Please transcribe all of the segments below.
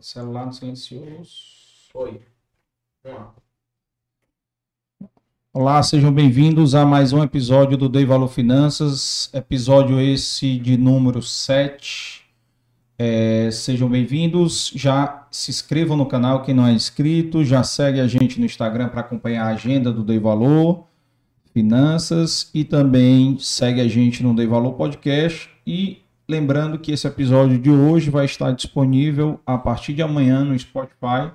celular no silencioso. Oi. Vamos lá. Olá, sejam bem-vindos a mais um episódio do Dei Valor Finanças, episódio esse de número 7. É, sejam bem-vindos, já se inscrevam no canal quem não é inscrito, já segue a gente no Instagram para acompanhar a agenda do Dei Valor Finanças e também segue a gente no Dei Valor Podcast e lembrando que esse episódio de hoje vai estar disponível a partir de amanhã no Spotify,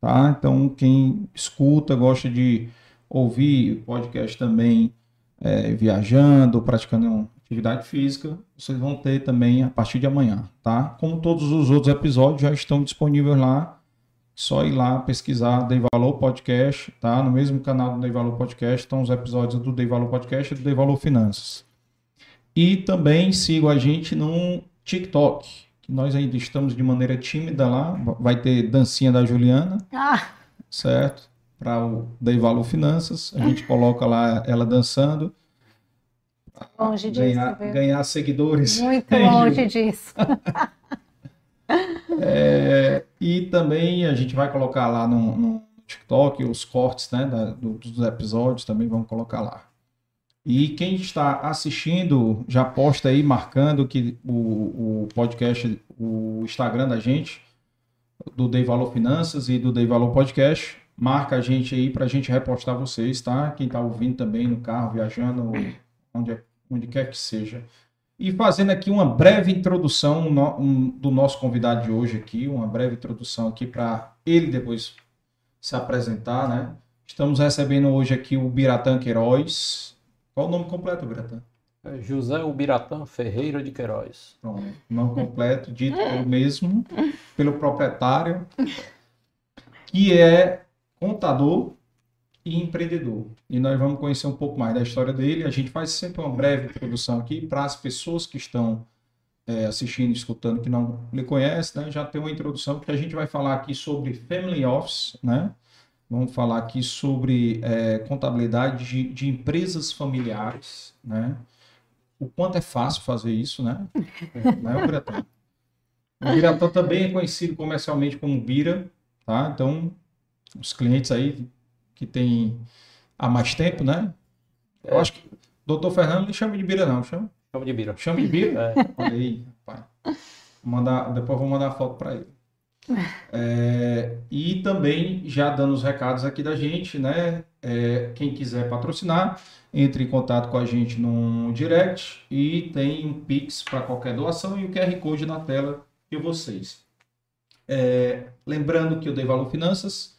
tá? Então quem escuta, gosta de ouvir podcast também é, viajando, praticando atividade física, vocês vão ter também a partir de amanhã, tá? Como todos os outros episódios já estão disponíveis lá, só ir lá pesquisar Dei Valor Podcast, tá? No mesmo canal do Dei Valor Podcast estão os episódios do Dei Valor Podcast e do Dei Valor Finanças. E também sigam a gente no TikTok, nós ainda estamos de maneira tímida lá, vai ter dancinha da Juliana, Ah, certo? Para o Dei Valor Finanças, a gente coloca lá ela dançando, longe disso, ganhar, viu? ganhar seguidores. Muito longe disso. É, e também a gente vai colocar lá no, no TikTok os cortes né, da- do- dos episódios, também vamos colocar lá. E quem está assistindo, já posta aí marcando que o, o podcast, o Instagram da gente, do Dei Valor Finanças e do Dei Valor Podcast, marca a gente aí para a gente repostar vocês, tá? Quem está ouvindo também no carro, viajando, onde, onde quer que seja. E fazendo aqui uma breve introdução no- um, do nosso convidado de hoje aqui, uma breve introdução aqui para ele depois se apresentar, né? Estamos recebendo hoje aqui o Biratã Queiroz. Qual o nome completo, Biratã? É José Ubiratã Ferreira de Queiroz. Pronto, nome completo, dito pelo mesmo, pelo proprietário, que é contador e empreendedor. E nós vamos conhecer um pouco mais da história dele. A gente faz sempre uma breve introdução aqui para as pessoas que estão é, assistindo, escutando, que não lhe conhecem, né? Já tem uma introdução, porque a gente vai falar aqui sobre Family Office, né? Vamos falar aqui sobre é, contabilidade de, de empresas familiares, né? O quanto é fácil fazer isso, né? Não é o Biratã. O Biratã também é conhecido comercialmente como Bira, tá? Então, os clientes aí que tem há mais tempo, né? Eu acho que o doutor Fernando não chama de Bira, não, chama? Chama de Bira. Chama de Bira? É, Olha aí, rapaz. Mandar, depois vou mandar a foto para ele. É, e também, já dando os recados aqui da gente, né? É, quem quiser patrocinar, entre em contato com a gente no direct e tem um Pix para qualquer doação e o QR Code na tela de vocês. É, lembrando que o Dei Valor Finanças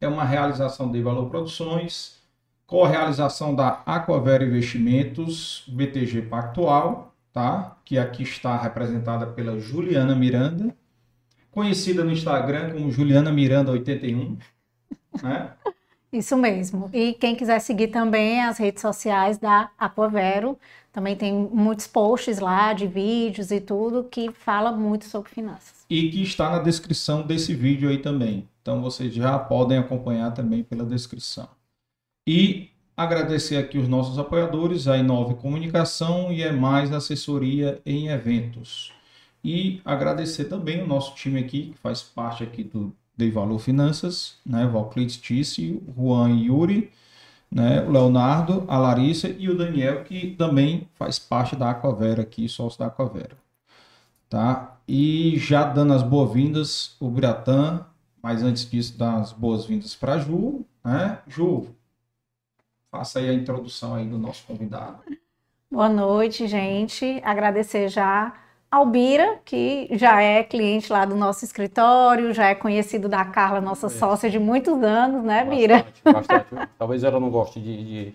é uma realização Dei Valor Produções, com a realização da Aquavera Investimentos, BTG Pactual, tá? que aqui está representada pela Juliana Miranda, conhecida no Instagram como Juliana Miranda 81, né? Isso mesmo. E quem quiser seguir também as redes sociais da Aquavero, também tem muitos posts lá de vídeos e tudo que fala muito sobre finanças. E que está na descrição desse vídeo aí também. Então vocês já podem acompanhar também pela descrição. E agradecer aqui os nossos apoiadores, a Inove Comunicação e é mais assessoria em eventos. E agradecer também o nosso time aqui, que faz parte aqui do Dei Valor Finanças, né? Valclides Tício, Juan e Yuri, né? O Leonardo, a Larissa e o Daniel, que também faz parte da Aquavera aqui, sócio da Aquavera. Tá? E já dando as boas-vindas, o Biratã, mas antes disso, dar as boas-vindas para Ju, né? Ju, faça aí a introdução aí do nosso convidado. Boa noite, gente. Agradecer já ao Bira, que já é cliente lá do nosso escritório, já é conhecido da Carla, nossa Isso. sócia de muitos anos, né, Bira? Bastante, bastante. Talvez ela não goste de, de-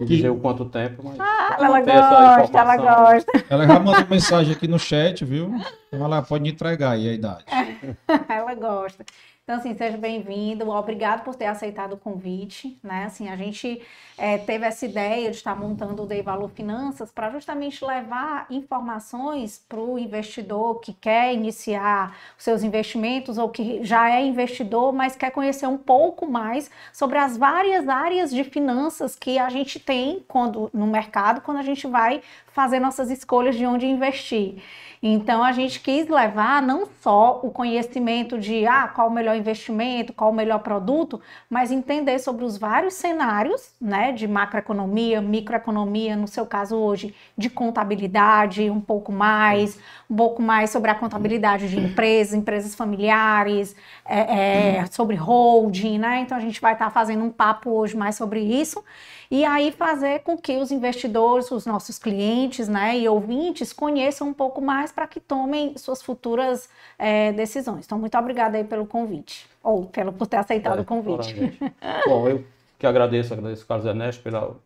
de dizer o quanto tempo, mas Ah, Ela essa gosta, ela gosta. Ela já mandou mensagem aqui no chat, viu? Vai lá, pode entregar aí a idade. Ela gosta. Então, assim, seja bem-vindo. Obrigado por ter aceitado o convite, né? Assim, a gente é, teve essa ideia de estar montando o Dei Valor Finanças para justamente levar informações para o investidor que quer iniciar seus investimentos ou que já é investidor, mas quer conhecer um pouco mais sobre as várias áreas de finanças que a gente tem quando no mercado, quando a gente vai fazer nossas escolhas de onde investir. Então a gente quis levar não só o conhecimento de ah, qual o melhor investimento, qual o melhor produto, mas entender sobre os vários cenários, né, de macroeconomia, microeconomia, no seu caso hoje, de contabilidade, um pouco mais, um pouco mais sobre a contabilidade de empresas, empresas familiares, é, é, sobre holding, né? Então a gente vai estar tá fazendo um papo hoje mais sobre isso e aí fazer com que os investidores, os nossos clientes né, e ouvintes conheçam um pouco mais para que tomem suas futuras é, decisões. Então, muito obrigada aí pelo convite, ou pelo, por ter aceitado é, o convite. Bom, eu que agradeço, agradeço ao Carlos Ernesto pela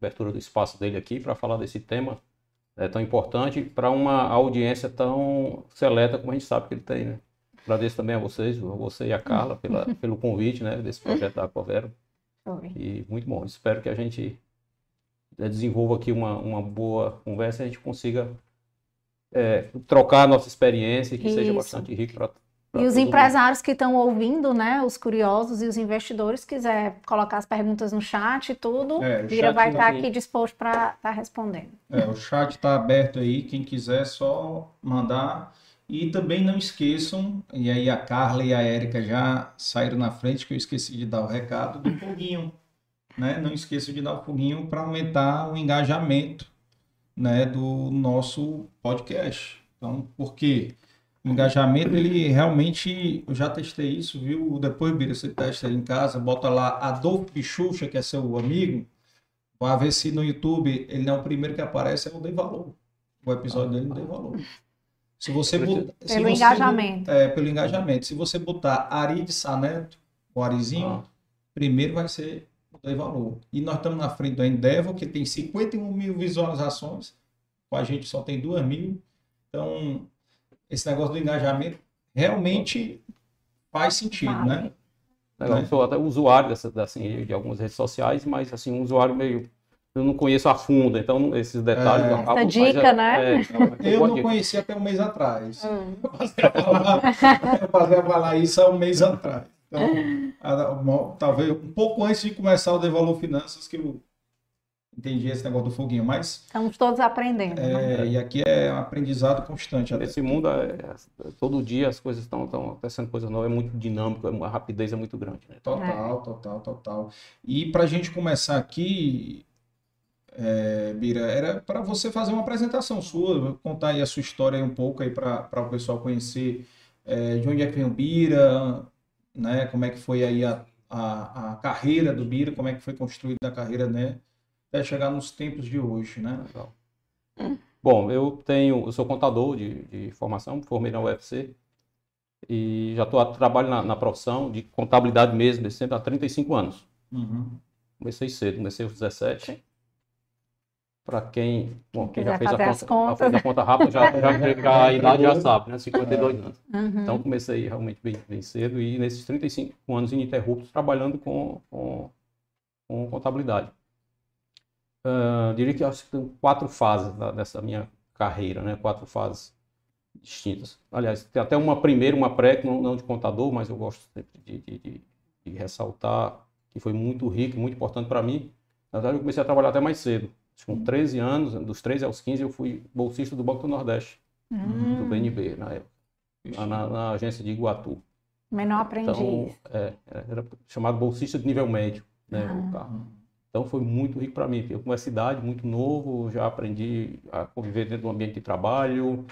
abertura do espaço dele aqui para falar desse tema é, tão importante para uma audiência tão seleta como a gente sabe que ele tem, né? Agradeço também a vocês, a você e a Carla pela, pelo convite, né, desse projeto da Aquavero. Foi. E muito bom. Espero que a gente eh, desenvolva aqui uma, uma boa conversa e a gente consiga é, trocar a nossa experiência e que Isso. seja bastante rico para e os empresários mundo. que estão ouvindo, né, os curiosos e os investidores, quiser colocar as perguntas no chat e tudo, é, Vira vai estar tá aqui disposto para estar tá respondendo. É, o chat está aberto aí, quem quiser só mandar. E também não esqueçam, e aí a Carla e a Érica já saíram na frente, que eu esqueci de dar o recado, do foguinho. Né? Não esqueçam de dar o foguinho para aumentar o engajamento né, do nosso podcast. Então, por quê? O engajamento, ele realmente, eu já testei isso, viu? Depois, Bira, você testa ele em casa, bota lá Adolfo Pichucha, que é seu amigo, vai ver se no YouTube ele não é o primeiro que aparece, é o Dei Valor. O episódio dele não dei valor. Se você botar, pelo se engajamento. Você, é, pelo engajamento. Se você botar Ari de Saneto, o Arizinho, ah. primeiro vai ser o valor. E nós estamos na frente do Endeavor, que tem 51 mil visualizações. Com a gente só tem 2 mil. Então, esse negócio do engajamento realmente faz sentido, vale. né? Legal, né? sou até usuário dessa, assim, de algumas redes sociais, mas assim, um usuário meio eu não conheço a fundo, então esses detalhes é. Essa dica, né? É, eu não conhecia até um mês atrás. Hum. Eu passei a falar isso há um mês atrás. Então, talvez um pouco antes de começar o Devalor Finanças, que eu entendi esse negócio do foguinho, mas... Estamos todos aprendendo. É, né? E aqui é um aprendizado constante. Nesse mundo, é, é, todo dia as coisas estão acontecendo coisa nova, é muito dinâmico, a rapidez é muito grande. Né? Total, total, total. E para a gente começar aqui, é, Bira, era para você fazer uma apresentação sua, contar aí a sua história um pouco aí para o pessoal conhecer é, de onde é que vem o Bira, né? Como é que foi aí a, a, a, carreira do Bira, como é que foi construída a carreira, né? Até chegar nos tempos de hoje, né? Legal. Bom, eu tenho, eu sou contador de, de formação, formei na UFC e já tô, trabalho na, na profissão de contabilidade mesmo, sempre há 35 anos. Uhum. Comecei cedo, comecei aos 17 para quem, bom, quem já fez a, conta, fez a conta rápida, já, já, já, a idade já sabe, né? 52 anos. Uhum. Então comecei realmente bem, bem, cedo e nesses 35 anos ininterruptos trabalhando com, com, com contabilidade. Uh, diria que acho que tem quatro fases dessa minha carreira, né? Quatro fases distintas. Aliás, tem até uma primeira, uma pré, não, não de contador, mas eu gosto sempre de, de, de, de ressaltar que foi muito rico, muito importante para mim. Na verdade, eu comecei a trabalhar até mais cedo com 13 anos, dos 13 aos 15, eu fui bolsista do Banco do Nordeste, hum. do BNB, na época, na, na, agência de Iguatu. Menor aprendiz. Então, é, era chamado bolsista de nível médio, né, ah. Então foi muito rico para mim. Eu com essa idade, muito novo, já aprendi a conviver dentro do ambiente de trabalho,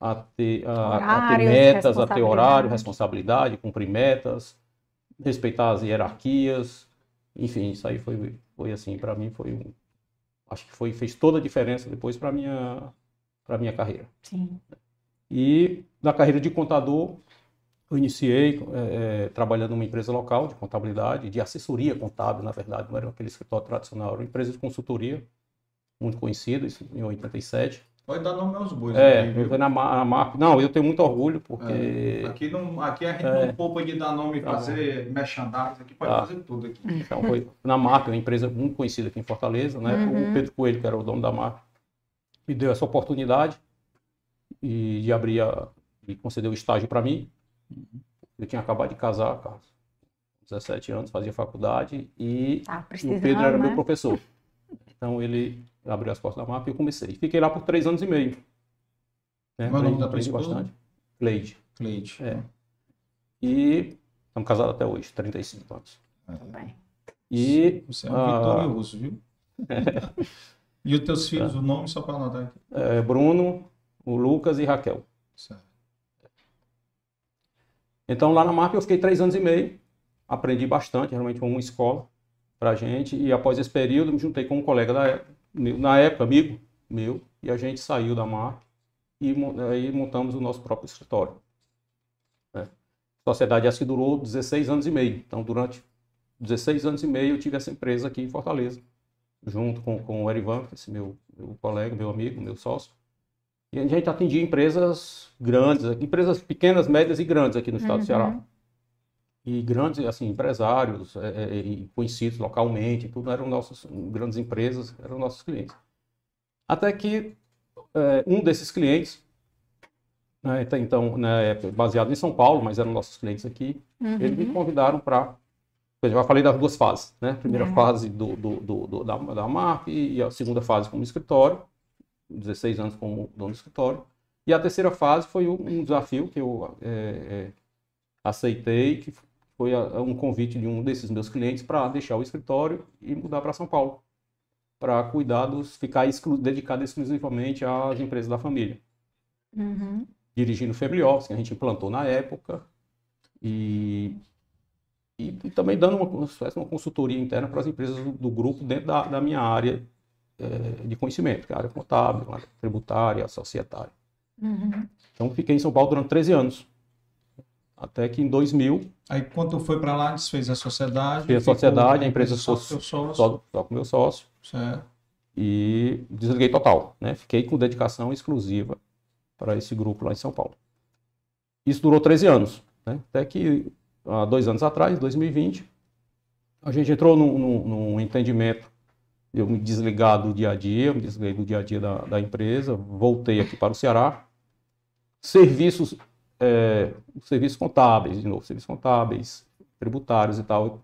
a ter, a, a ter metas, a ter horário, responsabilidade, cumprir metas, respeitar as hierarquias. Enfim, isso aí foi, foi assim, para mim foi um, acho que foi fez toda a diferença depois para minha para minha carreira. Sim. E na carreira de contador eu iniciei é, é, trabalhando numa empresa local de contabilidade, de assessoria contábil, na verdade, não era aquele escritório tradicional, era uma empresa de consultoria muito conhecida, isso em 87. Pode dar nome aos bois. É, aqui, eu na, na marca. Não, eu tenho muito orgulho, porque. É, aqui, não, aqui a gente é. não poupa de dar nome e tá fazer tá. merchandising, aqui pode tá. fazer tudo aqui. Então, foi na marca, uma empresa muito conhecida aqui em Fortaleza, né? Uhum. O Pedro Coelho, que era o dono da marca, me deu essa oportunidade e de abrir a. e concedeu o estágio para mim. Eu tinha acabado de casar, Carlos. 17 anos, fazia faculdade e, tá, o Pedro era né? meu professor. Então ele abriu as portas da MAP e eu comecei. Fiquei lá por três anos e meio. Né? Qual é o nome da aprendi bastante. Cleide. Cleide. É. E estamos casados até hoje, 35 anos. É. E, Você é um uh, vitorioso, viu? e os teus filhos, é. o nome só para anotar aqui? É, Bruno, o Lucas e Raquel. Certo. Então lá na MAP eu fiquei três anos e meio, aprendi bastante, realmente foi uma escola para a gente, e após esse período me juntei com um colega da, na época, amigo meu, e a gente saiu da marca e aí montamos o nosso próprio escritório. Né? A sociedade essa que durou 16 anos e meio. Então, durante 16 anos e meio, eu tive essa empresa aqui em Fortaleza, junto com, com o Erivan, esse meu, meu colega, meu amigo, meu sócio. E a gente atendia empresas grandes, empresas pequenas, médias e grandes aqui no estado uhum. do Ceará. Uhum e grandes assim empresários é, é, conhecidos localmente, tudo eram nossas grandes empresas, eram nossos clientes. Até que é, um desses clientes, né, então né, baseado em São Paulo, mas eram nossos clientes aqui, uhum. eles me convidaram para eu já falei das duas fases, né? primeira uhum. fase do, do, do, do, da, da MAP e a segunda fase como escritório, 16 anos como dono do escritório. E a terceira fase foi um desafio que eu é, é, aceitei, que foi um convite de um desses meus clientes para deixar o escritório e mudar para São Paulo, para cuidar dos, ficar exclu, dedicado exclusivamente às empresas da família. Uhum. Dirigindo o Family Office, que a gente implantou na época, e, e, e também dando uma, uma, consultoria interna para as empresas do, do grupo dentro da, da minha área é, de conhecimento, que é a área contábil, a área tributária, a societária. Uhum. Então, fiquei em São Paulo durante 13 anos. Até que em 2000. Aí, quando foi para lá, desfez a sociedade. Fez a sociedade, a empresa só, só, só, só com meu sócio. Certo. E desliguei total. Né? Fiquei com dedicação exclusiva para esse grupo lá em São Paulo. Isso durou 13 anos. Né? Até que, há dois anos atrás, 2020, a gente entrou num, num, num entendimento eu me desligar do dia a dia, me desliguei do dia a dia da, da empresa, voltei aqui para o Ceará. Serviços é, serviços contábeis, de novo, serviços contábeis, tributários e tal,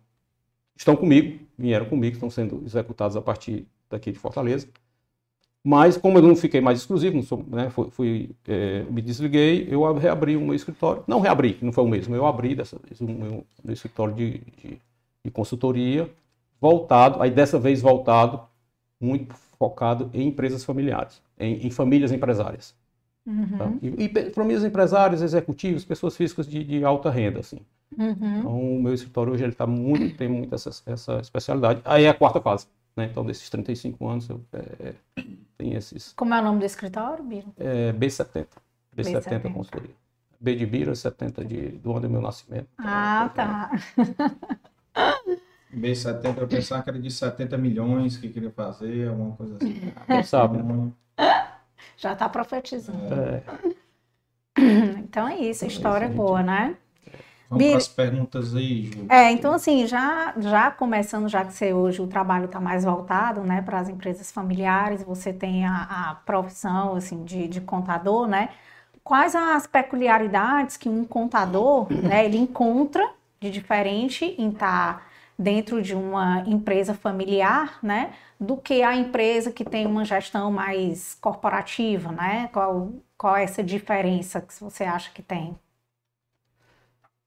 estão comigo, vieram comigo, estão sendo executados a partir daqui de Fortaleza. Mas, como eu não fiquei mais exclusivo, sou, né, fui, fui é, me desliguei, eu reabri o meu escritório. Não reabri, não foi o mesmo, eu abri dessa vez o meu, meu escritório de, de, de, consultoria, voltado, aí dessa vez voltado, muito focado em empresas familiares, em, em famílias empresárias. Uhum. Tá? E, e famílias empresários, executivos, pessoas físicas de, de alta renda, assim. Uhum. Então, o meu escritório hoje ele tá muito, tem muito essa, essa especialidade. Aí é a quarta fase, né? Então, desses 35 anos, eu é, tem esses... Como é o nome do escritório, Biro? É B70. B70, B70. Consultoria. B de Bira, 70 de, do ano do meu nascimento. Ah, tá. B70, eu pensava que era de 70 milhões que queria fazer, alguma coisa assim. Quem sabe, né? Já está profetizando. É. Então é isso, a história é boa, né? Vamos para as perguntas aí, Ju. É, então assim, já, já começando, já que você hoje o trabalho está mais voltado, né, para as empresas familiares, você tem a, a profissão, assim, de, de contador, né? Quais as peculiaridades que um contador, né, ele encontra de diferente em estar tá dentro de uma empresa familiar, né, do que a empresa que tem uma gestão mais corporativa, né? Qual, qual é essa diferença que você acha que tem?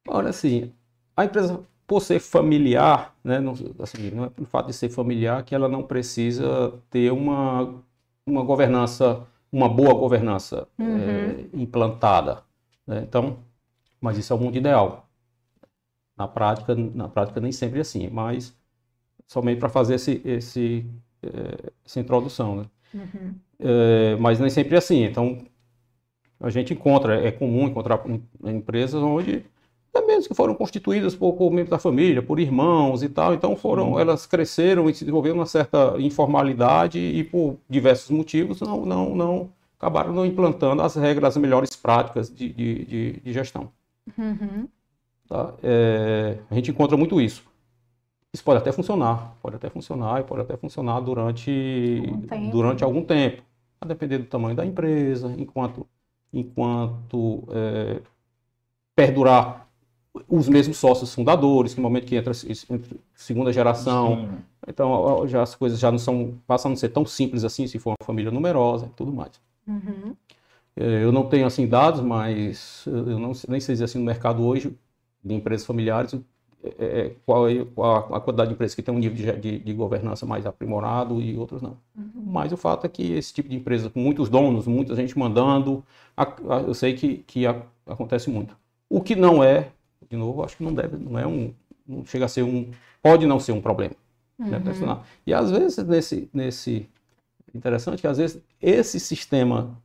Olha, assim, a empresa, por ser familiar, né, não, assim, não é pelo fato de ser familiar que ela não precisa ter uma, uma governança, uma boa governança uhum. é, implantada. Né? Então, mas isso é o mundo ideal. Na prática, na prática nem sempre é assim, mas somente para fazer esse, esse, eh, essa introdução, né? Uhum. É, mas nem sempre é assim. Então, a gente encontra, é comum encontrar empresas onde até mesmo que foram constituídas por, por membros da família, por irmãos e tal, então foram, uhum. elas cresceram e se desenvolveram uma certa informalidade e por diversos motivos não, não, não acabaram não implantando as regras, as melhores práticas de, de, de, de gestão. Uhum. Tá? É, a gente encontra muito isso. Isso pode até funcionar, pode até funcionar e pode até funcionar durante, algum durante algum tempo, a depender do tamanho da empresa, enquanto, enquanto é, perdurar os mesmos sócios fundadores, que no momento que entra segunda geração, Sim. então já as coisas já não são, passam a não ser tão simples assim, se for uma família numerosa e tudo mais. Uhum. É, eu não tenho assim dados, mas eu não, nem sei dizer assim no mercado hoje de empresas familiares é, é, qual, é, qual a quantidade de empresas que tem um nível de, de, de governança mais aprimorado e outros não. Uhum. Mas o fato é que esse tipo de empresa com muitos donos, muita gente mandando, a, a, eu sei que, que a, acontece muito. O que não é, de novo, acho que não deve, não é um, não chega a ser um, pode não ser um problema. Né, uhum. Né, e às vezes nesse, nesse, interessante que às vezes esse sistema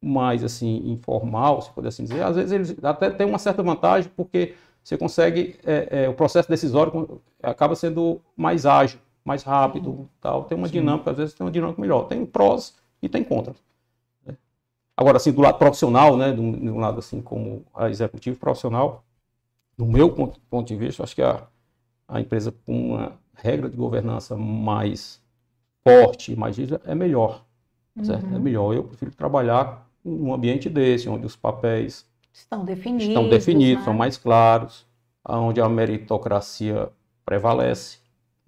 mais assim informal, se puder assim dizer, às vezes eles até tem uma certa vantagem porque você consegue, é, é, o processo decisório acaba sendo mais ágil, mais rápido, tal. Tem uma Sim. dinâmica, às vezes tem uma dinâmica melhor. Tem prós e tem contras. Né? Agora, assim, do lado profissional, né, do, do, lado assim como a executivo profissional, do meu ponto, ponto de vista, acho que a, a empresa com uma regra de governança mais forte, mais rígida, é melhor. É uhum. É melhor. Eu prefiro trabalhar num ambiente desse, onde os papéis Estão definidos. Estão definidos, né? são mais claros, onde a meritocracia prevalece.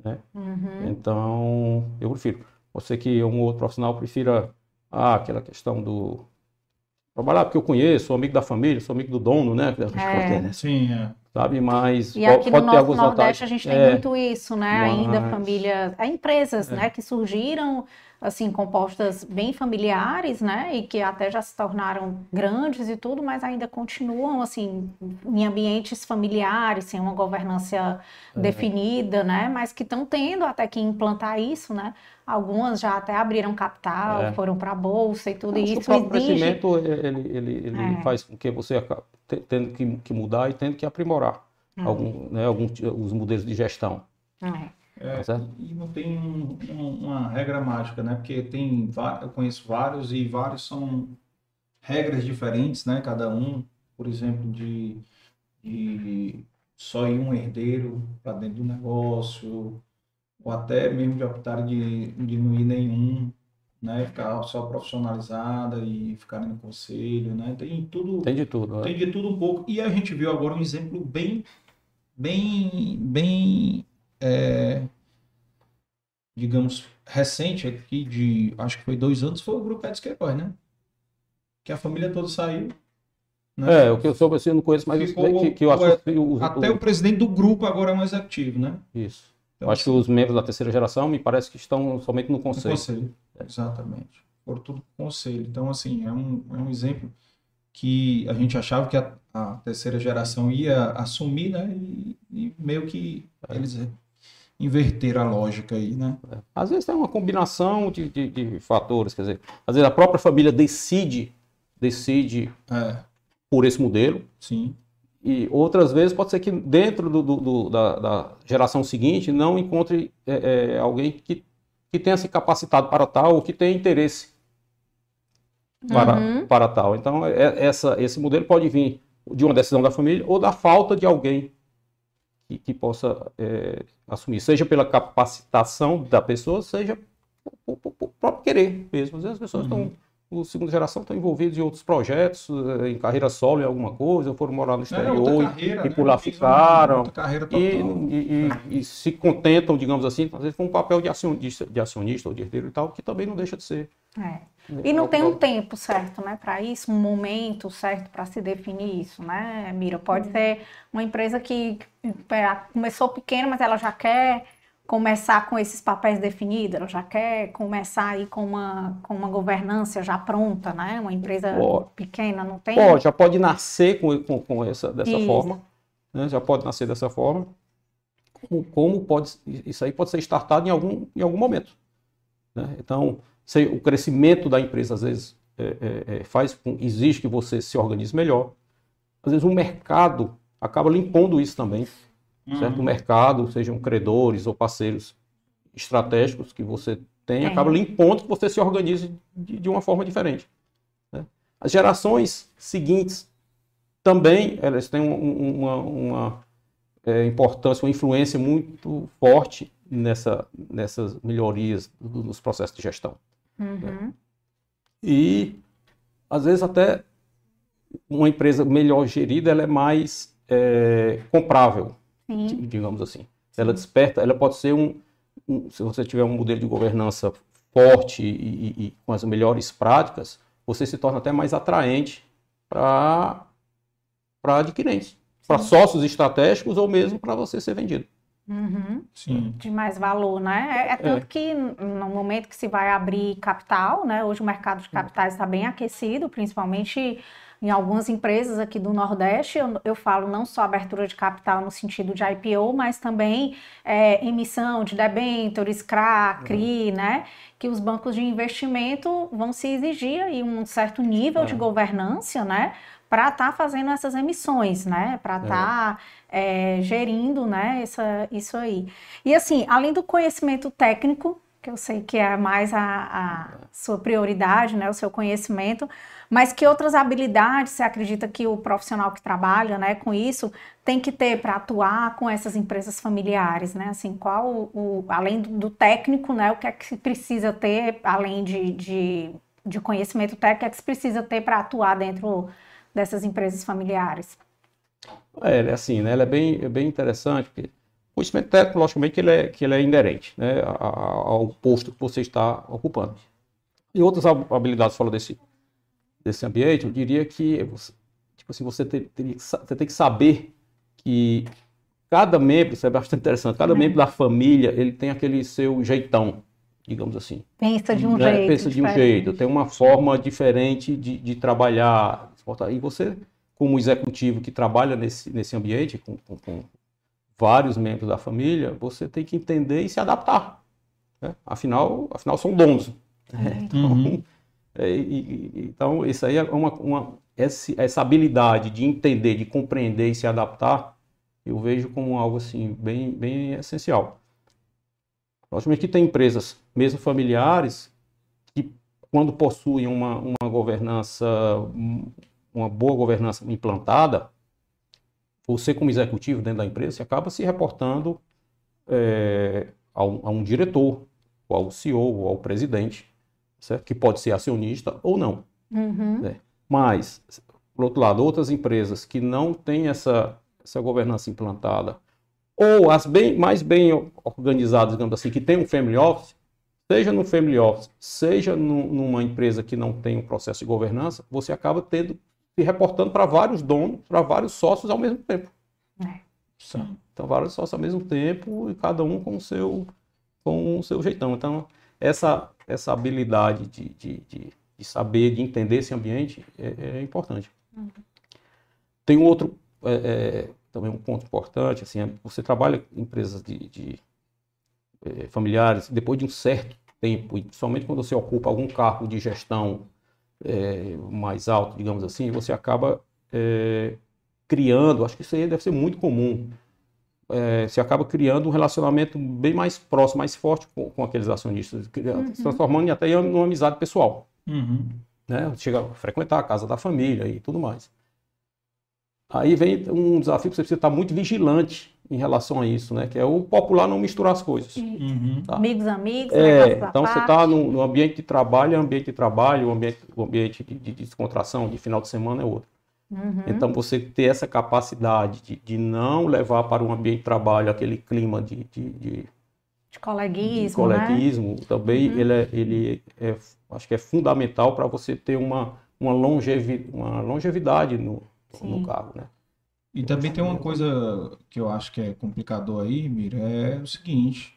Né? Uhum. Então, eu prefiro. Você que é um outro profissional prefira ah, aquela questão do trabalhar porque eu conheço, sou amigo da família, sou amigo do dono, né? É. Sim, é. Sabe, mas e aqui pode no nosso Nordeste vantagens. a gente tem é. muito isso, né? Mas... Ainda famílias, empresas, é. né, que surgiram assim, compostas bem familiares, né, e que até já se tornaram grandes e tudo, mas ainda continuam, assim, em ambientes familiares, sem uma governança é. definida, né, mas que estão tendo até que implantar isso, né, algumas já até abriram capital, é. foram para a bolsa e tudo isso. O exige... crescimento, ele, ele, ele é. faz com que você tendo que, que, mudar e tendo que aprimorar hum. algum, né, alguns os modelos de gestão. É. É, tá e não tem um, um, uma regra mágica, né? Porque tem, eu conheço vários e vários são regras diferentes, né? Cada um, por exemplo, de, de só ir um herdeiro para dentro do negócio, ou até mesmo de optar de, de não ir nenhum, né? Ficar só profissionalizada e ficar no conselho, né? Tem tudo. Tem de tudo. Né? Tem de tudo um pouco. E a gente viu agora um exemplo bem, bem, bem é, digamos, recente aqui, de acho que foi dois anos, foi o grupo Edson Queiroz, né? Que a família toda saiu. Né? É, o que eu soube assim, eu não conheço, mas Ficou, que, que eu acho que o, Até o, o, presidente do grupo agora é um executivo, né? Isso. Então, eu acho que os membros da terceira geração me parece que estão somente no conselho. No conselho, exatamente. Por tudo conselho. Então, assim, é um, é um exemplo que a gente achava que a, a terceira geração ia assumir, né? E, e meio que é. eles inverter a lógica aí, né? É. Às vezes é uma combinação de, de, de, fatores, quer dizer, às vezes a própria família decide, decide é. por esse modelo. Sim. E outras vezes pode ser que dentro do, do, do da, da, geração seguinte não encontre é, é, alguém que, que tenha se capacitado para tal ou que tenha interesse para, uhum. para tal. Então, é, essa, esse modelo pode vir de uma decisão da família ou da falta de alguém que, que possa é, assumir, seja pela capacitação da pessoa, seja por, por, por próprio querer mesmo. Às vezes as pessoas uhum. O segunda geração, estão envolvidas em outros projetos, é, em carreira solo em alguma coisa, foram morar no exterior carreira, e, né? por lá ficaram e, e, e, e, se contentam, digamos assim, às vezes com um papel de acionista, de acionista ou de herdeiro e tal, que também não deixa de ser. É. E não tem um tempo certo, né, para isso, um momento certo para se definir isso, né, Mira? Pode uhum. ser uma empresa que é, começou pequena, mas ela já quer começar com esses papéis definidos, ela já quer começar aí com uma, com uma governança já pronta, né? Uma empresa pode. pequena, não tem? Pode, já pode nascer com, com, com essa, dessa isso. forma, né? já pode nascer dessa forma. Como, como pode, isso aí pode ser startado em algum, em algum momento. Né? Então, o crescimento da empresa às vezes é, é, é, faz exige que você se organize melhor. Às vezes o mercado acaba limpando isso também, uhum. certo? O mercado, sejam credores ou parceiros estratégicos que você Tem, acaba em pontos que você se organiza de, de uma forma diferente. Né? As gerações seguintes também elas têm uma, uma é, importância, uma influência muito forte nessa, nessas melhorias dos processos de gestão. Uhum. Né? E, às vezes, até uma empresa melhor gerida ela é mais é, comprável, Sim. digamos assim. Ela desperta, ela pode ser um, um, se você tiver um modelo de governança forte e, e, e com as melhores práticas, você se torna até mais atraente para adquirentes, para sócios estratégicos ou mesmo para você ser vendido. Uhum. Sim. De mais valor, né? É, é tanto é. que no momento que se vai abrir capital, né? Hoje o mercado de capitais está bem aquecido, principalmente em algumas empresas aqui do Nordeste, eu, eu, falo não só abertura de capital no sentido de IPO, mas também é, emissão de debêntures, CRA, CRI, uhum. né? Que os bancos de investimento vão se exigir aí um certo nível de governança, né? Para estar tá fazendo essas emissões, né? Para estar tá, é. é, gerindo, né? Essa, isso aí. E assim, além do conhecimento técnico, que eu sei que é mais a, a sua prioridade, né? O seu conhecimento mas que outras habilidades você acredita que o profissional que trabalha né, com isso tem que ter para atuar com essas empresas familiares, né? Assim, qual o, além do técnico, né? O que é que se precisa ter, além de, de, de conhecimento técnico, o que é que se precisa ter para atuar dentro dessas empresas familiares? É, é, assim, né? Ela é bem, é bem interessante, porque o conhecimento técnico, logicamente, ele é, que ele é inerente né, ao posto que você está ocupando. E outras habilidades, fala desse desse ambiente, eu diria que tipo assim, você, ter, você tem que saber que cada membro, isso é bastante interessante, cada uhum. membro da família, ele tem aquele seu jeitão, digamos assim. Pensa de um né? jeito. Pensa diferente. de um jeito, tem uma forma diferente de, de trabalhar. E você, como executivo que trabalha nesse, nesse ambiente, com, com, com vários membros da família, você tem que entender e se adaptar. Né? Afinal, afinal, são donos. Né? Então, uhum. É, então, isso aí é uma, uma essa, habilidade de entender, de compreender e se adaptar, eu vejo como algo assim bem, bem essencial. Logicamente que tem empresas, mesmo familiares, que quando possuem uma, uma governança, uma boa governança implantada, você como executivo dentro da empresa, você acaba se reportando é, a, um, a um diretor, ou ao CEO, ou ao presidente certo? que pode ser acionista ou não. Uhum. Né? Mas, por outro lado, outras empresas que não têm essa, essa governança implantada, ou as bem, mais bem organizadas, digamos assim, que tem um family office, seja no family office, seja no, numa empresa que não tem um processo de governança, você acaba tendo se reportando para vários donos, para vários sócios ao mesmo tempo. É. Então, vários sócios ao mesmo tempo e cada um com o seu, com o seu jeitão. Então, essa essa habilidade de, de, de, de saber, de entender esse ambiente é, é importante. Uhum. Tem um outro, é, é, também um ponto importante, assim, é, você trabalha em empresas de, de é, familiares, depois de um certo tempo, e principalmente quando você ocupa algum cargo de gestão é, mais alto, digamos assim, você acaba criando, acho que isso aí deve ser muito comum, é, se acaba criando um relacionamento bem mais próximo, mais forte com, com aqueles acionistas, uhum. se transformando até em uma amizade pessoal. Uhum. Né? Chega a frequentar a casa da família e tudo mais. Aí vem um desafio que você precisa estar muito vigilante em relação a isso, né? Que é o popular não misturar as coisas. Uhum. Tá? Amigos, amigos. É, então você está no, no, ambiente de trabalho, é ambiente de trabalho, o ambiente, o ambiente de, de descontração, de final de semana é outro. Uhum. Então, você ter essa capacidade de, de, não levar para um ambiente de trabalho aquele clima de, de, de, de coleguismo, de coleguismo né? também uhum. ele, é, ele é, acho que é fundamental para você ter uma, uma, longevi, uma longevidade no, no cargo, né? E também tem uma coisa que eu acho que é complicador aí, Mira, é o seguinte,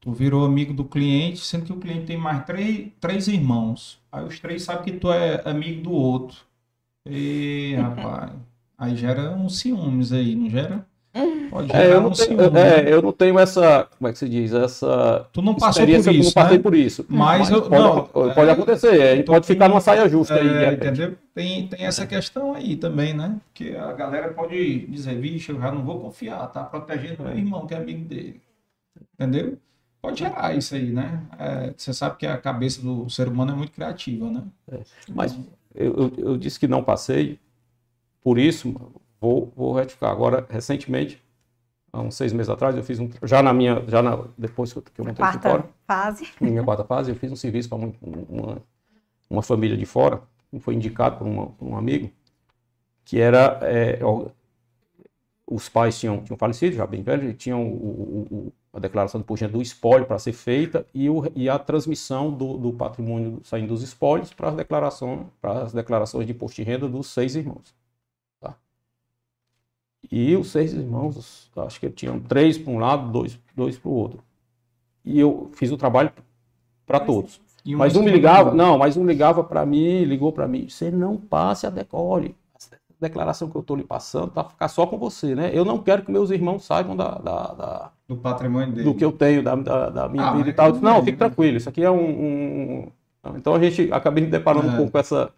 tu virou amigo do cliente, sendo que o cliente tem mais três, três irmãos, aí os três sabem que tu é amigo do outro, e, rapaz, aí gera uns ciúmes aí, não gera? Pode gerar é, eu, não um tenho, ciúme, é, né? eu não tenho essa, como é que se diz, essa Tu não passou por isso, eu não passei né? por isso. Mas, mas eu, pode, não, pode é, acontecer, é, pode ficar numa saia justa é, aí. Entendeu? Tem, tem essa questão aí também, né? Que a galera pode dizer, vixe, eu já não vou confiar, tá protegendo meu irmão que é amigo dele. Entendeu? pode gerar isso aí, né? É, você sabe que a cabeça do ser humano é muito criativa, né? É. Mas eu, eu, disse que não passei, por isso vou, vou retificar. Agora, recentemente, há uns seis meses atrás, eu fiz um. Já na minha. Já na, depois que eu, que eu montei quarta fora, fase. Minha quarta fase, eu fiz um serviço para uma, uma, família de fora, foi indicado por, uma, por um amigo, que era. É, os pais tinham, tinham falecido, já bem velhos, e tinham o, o, a declaração de do espólio para ser feita e, o, e a transmissão do, do, patrimônio saindo dos espólios para as declarações, para as declarações de imposto de renda dos seis irmãos. Tá? E os seis irmãos, acho que tinham três para um lado, dois, dois para o outro. E eu fiz o trabalho para todos. Mas um me ligava, não, mas um ligava para mim, ligou para mim, você não passe a decole declaração que eu estou lhe passando para ficar só com você, né? Eu não quero que meus irmãos saibam da, da, da do patrimônio dele. Do que eu tenho, da, da, da minha ah, vida e tal. Disse, não, fique né? tranquilo, isso aqui é um, um... Então a gente acabei me deparando é. um pouco com essa...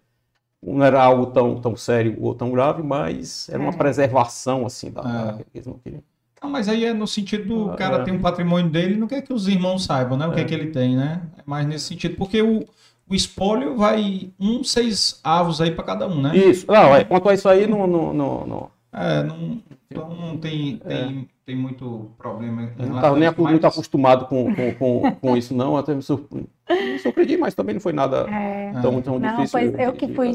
Não era algo tão, tão sério ou tão grave, mas era uma é. preservação, assim, da, é. eles não queriam. Não, mas aí é no sentido do ah, cara é. ter um patrimônio dele, não quer que os irmãos saibam, né? O que é que ele tem, né? É mais nesse sentido, porque o o espólio vai um seis avos aí para cada um, né? Isso. Não, é, quanto a isso aí, não. não, não, não. É, não, então não tem, tem, é. tem muito problema. Eu não estava nem mas... muito acostumado com, com, com, com, isso, não. Até me, surpreendi, me surpreendi, mas também não foi nada é. tão, tão não, difícil. Pois eu que fui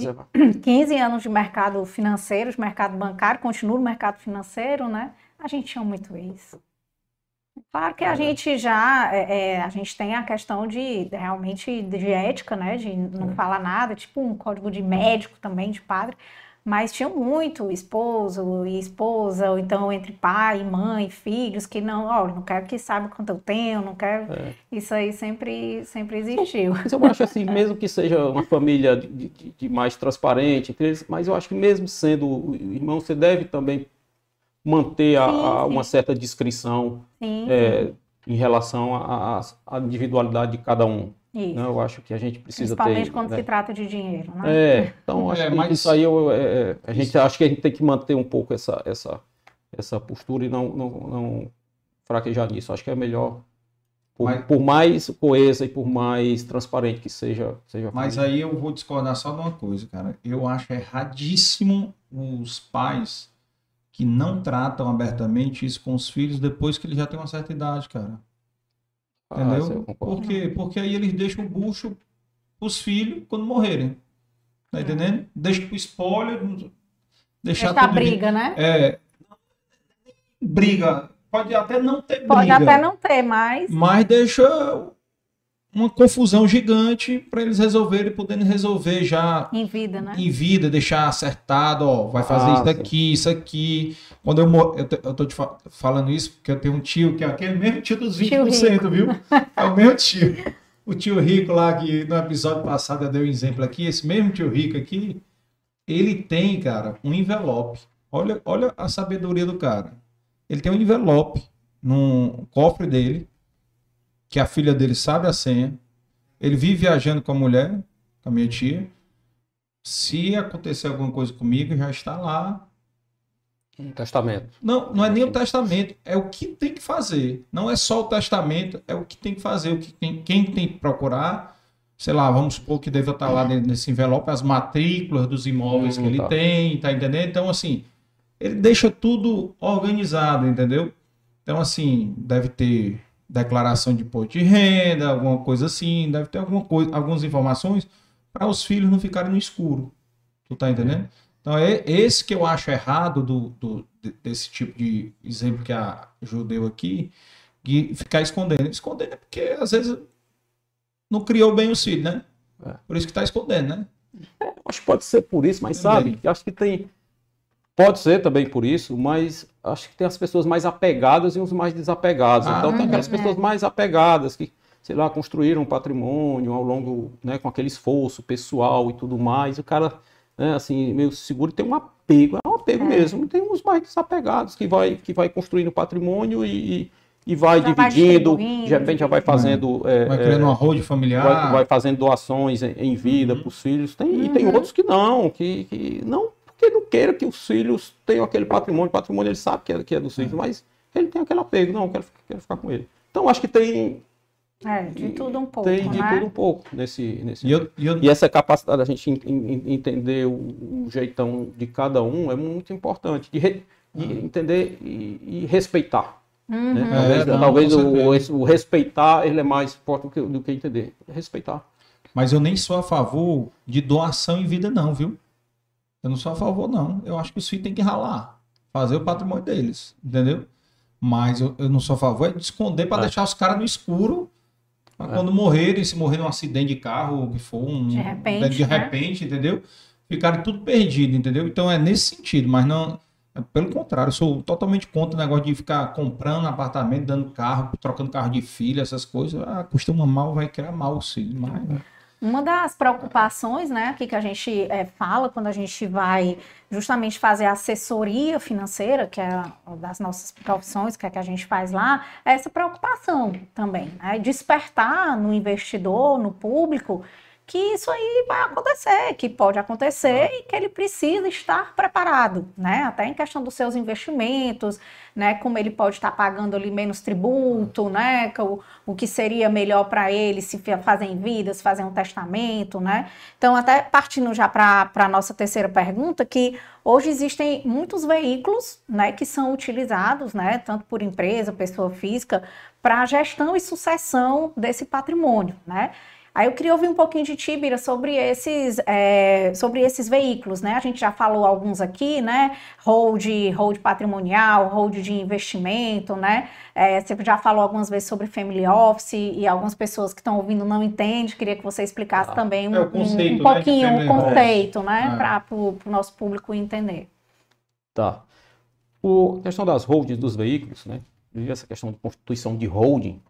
15 anos de mercado financeiro, de mercado bancário, continuo no mercado financeiro, né? A gente tinha muito isso. Claro que a gente já, é, é, a gente tem a questão de realmente de ética, né, de não é. falar nada, tipo um código de médico também, de padre, mas tinha muito esposo e esposa, ou então entre pai, mãe, filhos, que não, ó, não quero que saiba quanto eu tenho, não quero. É. Isso aí sempre, sempre existiu. Mas eu acho assim, mesmo que seja uma família de, de, de mais transparente, mas eu acho que mesmo sendo irmão, você deve também manter a, a uma certa discrição é, em relação à individualidade de cada um. Isso. Né? Eu acho que a gente precisa Principalmente ter. quando né? se trata de dinheiro, né? É, então acho é, que mas... isso aí eu, é, é, a gente acho que a gente tem que manter um pouco essa, essa, essa postura e não, não, não fraquejar nisso. Acho que é melhor por, mas, por, mais coesa e por mais transparente que seja. seja mas aí eu vou discordar só de uma coisa, cara. Eu acho erradíssimo os pais que não tratam abertamente isso com os filhos depois que eles já têm uma certa idade, cara. Ah, Entendeu? Por quê? Porque aí eles deixam o bucho os filhos quando morrerem. Tá entendendo? Deixa pro spoiler. Deixar Deixa a briga, né? É. Briga. Pode até não ter briga. Pode até não ter, mas. Mas deixa uma confusão gigante para eles resolverem, poderem resolver já em vida, né? Em vida, deixar acertado, ó, vai fazer ah, isso aqui, isso aqui. Quando eu eu, eu tô te falando isso porque eu tenho um tio que é aquele mesmo tio dos 20%, tio viu? É o mesmo tio. O tio rico lá que no episódio passado eu dei um exemplo aqui, esse mesmo tio rico aqui, ele tem, cara, um envelope. Olha, olha a sabedoria do cara. Ele tem um envelope no cofre dele que a filha dele sabe a senha. Ele vive viajando com a mulher, com a minha tia. Se acontecer alguma coisa comigo, já está lá. Um testamento. Não, não é nem o testamento, é o que tem que fazer. Não é só o testamento, é o que tem que fazer, o que tem, quem tem que procurar. Sei lá, vamos supor que deva estar lá nesse envelope as matrículas dos imóveis hum, que ele tá. tem, tá entendendo? Então, assim, ele deixa tudo organizado, entendeu? Então, assim, deve ter declaração de imposto de renda, alguma coisa assim, deve ter alguma coisa, algumas informações para os filhos não ficarem no escuro. Tu tá entendendo? Então é esse que eu acho errado do, do desse tipo de exemplo que a Ju deu aqui, de ficar escondendo. Escondendo é porque às vezes não criou bem os filhos, né? É. Por isso que está escondendo, né? É, acho que pode ser por isso, mas Também. sabe, acho que tem Pode ser também por isso, mas acho que tem as pessoas mais apegadas e uns mais desapegados. Ah, então tem aquelas é. pessoas mais apegadas que, sei lá, construíram um patrimônio ao longo, né, com aquele esforço pessoal e tudo mais. O cara, né, assim, meio seguro tem um apego, é um apego é. mesmo. Tem uns mais desapegados que vai, que vai construindo patrimônio e, e vai já dividindo, vai de repente já vai fazendo. É, vai criando é, uma road familiar. Vai, vai, fazendo doações em, em vida uhum. para os filhos. Tem, uhum. E tem uhum. outros que não, que, que não porque não queira que os filhos tenham aquele patrimônio. O patrimônio ele sabe que é, que é dos filhos, é. mas ele tem aquele apego. Não, quero, quero ficar com ele. Então, acho que tem, É, de tudo um pouco. Tem de né? tudo um pouco nesse. nesse... E, eu, e, eu... e essa capacidade da gente entender o, o, jeitão de cada um é muito importante. De, re... de ah. entender e, e respeitar. Uhum. Né? Talvez, é, não, talvez o, o, respeitar ele é mais forte do que, do que entender. Respeitar. Mas eu nem sou a favor de doação em vida, não, viu? Eu não sou a favor, não. Eu acho que os filhos têm que ralar. Fazer o patrimônio deles, entendeu? Mas eu, eu não sou a favor é de esconder para é. deixar os caras no escuro. Pra é. quando morrerem, se morrer num acidente de carro, que for um. De repente. De repente, né? entendeu? Ficarem tudo perdido, entendeu? Então é nesse sentido, mas não. É pelo contrário, eu sou totalmente contra o negócio de ficar comprando apartamento, dando carro, trocando carro de filha, essas coisas. Ah, costuma mal, vai criar mal, sim. Mas... Uma das preocupações, né, aqui que a gente é, fala quando a gente vai justamente fazer assessoria financeira, que é das nossas profissões, que é que a gente faz lá, é essa preocupação também, né, despertar no investidor, no público, que isso aí vai acontecer, que pode acontecer e que ele precisa estar preparado, né? Até em questão dos seus investimentos, né? Como ele pode estar pagando ali menos tributo, né? O, o que seria melhor para ele se fazer em vida, se fazer um testamento, né? Então, até partindo já para a nossa terceira pergunta, que hoje existem muitos veículos, né? Que são utilizados, né? Tanto por empresa, pessoa física, para a gestão e sucessão desse patrimônio, né? Aí eu queria ouvir um pouquinho de ti, Bira, sobre esses, é, sobre esses veículos, né? A gente já falou alguns aqui, né? Hold, hold patrimonial, hold de investimento, né? É, você já falou algumas vezes sobre family office e algumas pessoas que estão ouvindo não entendem. Queria que você explicasse ah, também um, é conceito, um, um pouquinho né, o conceito, né? Ah. Para o nosso público entender. Tá. O, a questão das holdings dos veículos, né? Essa questão de constituição de holding,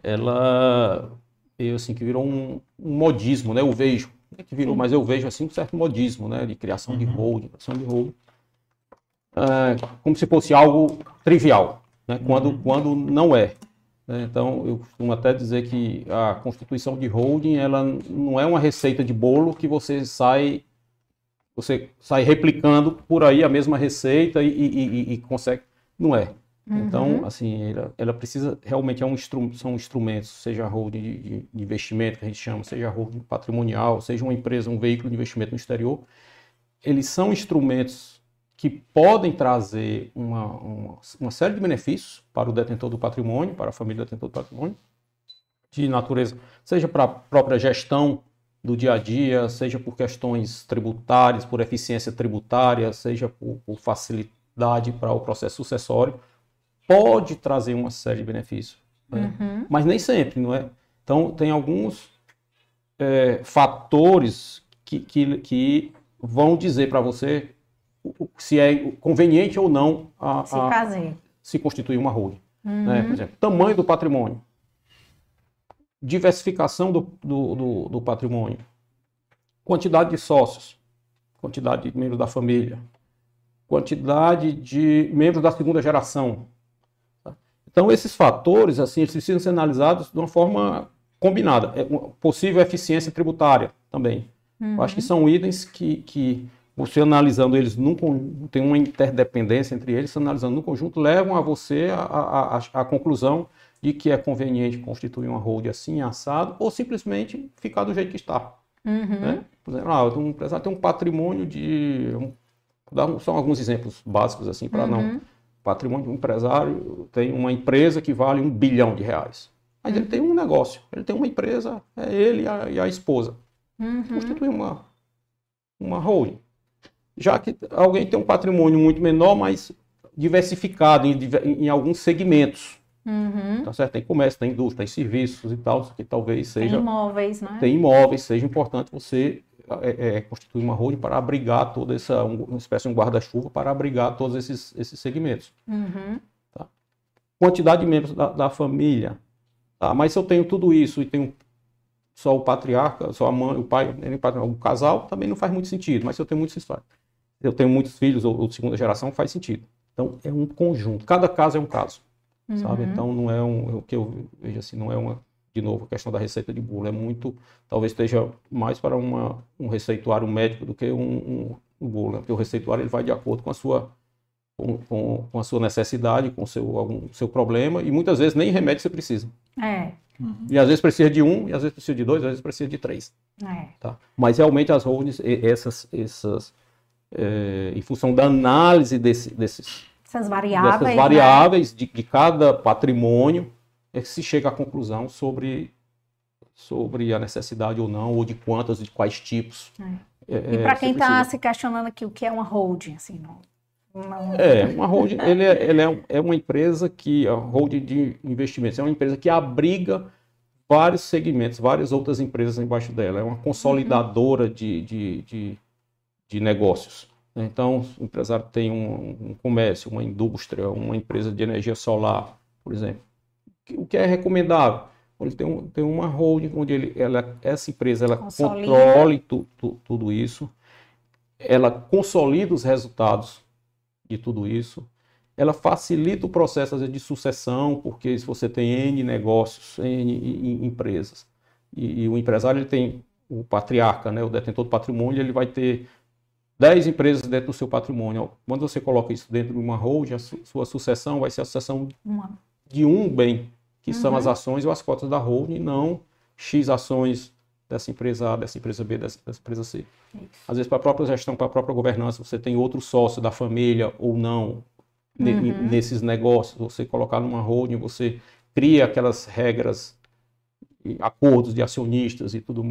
ela eu, assim, que virou um, um, modismo, né? Eu vejo, é que virou, mas eu vejo assim um certo modismo, né? De criação uhum. de holding, criação de holding, é, como se fosse algo trivial, né? Quando, uhum. quando não é. Né? Então, eu costumo até dizer que a constituição de holding, ela não é uma receita de bolo que você sai você sai replicando por aí a mesma receita e, e, e, e consegue. Não é. Então, uhum. assim, ela, ela, precisa realmente é um instru, são instrumentos, seja holding de, de, investimento que a gente chama, seja holding patrimonial, seja uma empresa, um veículo de investimento no exterior, eles são instrumentos que podem trazer uma, uma, uma série de benefícios para o detentor do patrimônio, para a família detentor do patrimônio, de natureza, seja para a própria gestão do dia a dia, seja por questões tributárias, por eficiência tributária, seja por, por facilidade para o processo sucessório pode trazer uma série de benefícios, né? uhum. mas nem sempre, não é? Então, tem alguns é, fatores que, que, que, vão dizer para você se é conveniente ou não a, se, a, se constituir uma holding. Uhum. Né? Por exemplo, tamanho do patrimônio, diversificação do, do, do, do patrimônio, quantidade de sócios, quantidade de membros da família, quantidade de membros da segunda geração, então, esses fatores, assim, eles precisam ser analisados de uma forma combinada. É possível eficiência tributária também. Uhum. Eu acho que uhum. são itens que, que você analisando eles num tem uma interdependência entre eles, analisando no conjunto, levam a você à conclusão de que é conveniente constituir uma hold assim, assado, ou simplesmente ficar do jeito que está. Uhum. Né? Por exemplo, ah, um empresário tem um patrimônio de. Vou dar só alguns exemplos básicos assim, para uhum. não patrimônio de um empresário tem uma empresa que vale um bilhão de reais. Mas uhum. ele tem um negócio, ele tem uma empresa, é ele e a, e a esposa. Uhum. Constitui uma, uma holding. Já que alguém tem um patrimônio muito menor, mas diversificado em, em alguns segmentos. Uhum. Tá certo? Tem comércio, tem indústria, tem serviços e tal, que talvez seja. Tem imóveis, né? Tem imóveis, seja importante você é, é, constituir uma holding para abrigar toda essa, uma espécie de um guarda-chuva para abrigar todos esses, esses segmentos. Uhum. Tá? Quantidade de membros da, da família. Tá? Mas se eu tenho tudo isso e tenho só o patriarca, só a mãe, o pai, o casal, também não faz muito sentido. Mas se eu tenho muitos eu tenho muitos filhos ou, ou segunda geração, faz sentido. Então é um conjunto. Cada caso é um caso, uhum. sabe? Então não é um, o que eu vejo assim, não é uma de novo, a questão da receita de bolo. É muito, talvez esteja mais para uma, um receituário médico do que um, um, um bolo, né? porque o receituário ele vai de acordo com a sua, com, com, com a sua necessidade, com o seu, algum seu problema, e muitas vezes nem remédio você precisa. É. Uhum. E às vezes precisa de um, e às vezes precisa de dois, às vezes precisa de três. É. Tá? Mas realmente as holdings, essas, essas é, em função da análise desse, desses, Essas variáveis, dessas né? variáveis de, de cada patrimônio, é que se chega à conclusão sobre, sobre a necessidade ou não, ou de quantas, de quais tipos. É. É, E para você quem está precisa. se questionando aqui o que é uma holding, assim, não, não- É, uma holding, ele é, ele é, é uma empresa que, a holding de investimentos, é uma empresa que abriga vários segmentos, várias outras empresas embaixo dela. É uma consolidadora de, de, de, de negócios. Então, o empresário tem um, um comércio, uma indústria, uma empresa de energia solar, por exemplo. O que é recomendável? Ele tem, um, tem uma holding onde ele, ela, essa empresa ela Consolida. controle tu- tu- tudo isso, ela consolida os resultados de tudo isso. Ela facilita o processo vezes, de sucessão, porque se você tem N negócios, N empresas, e, e o empresário ele tem o patriarca, né, o detentor do patrimônio, ele vai ter 10 empresas dentro do seu patrimônio. Quando você coloca isso dentro de uma holding, a su- sua sucessão vai ser a sucessão uma- de um bem, que são Uhum. as ações ou as cotas da holding, não X ações dessa empresa A, dessa empresa B, dessa, dessa empresa C. Isso. Às vezes, para a própria gestão, para a própria governança, você tem outro sócio da família ou não Uhum. nesses negócios. Você colocar numa holding, você cria aquelas regras, acordos de acionistas e tudo,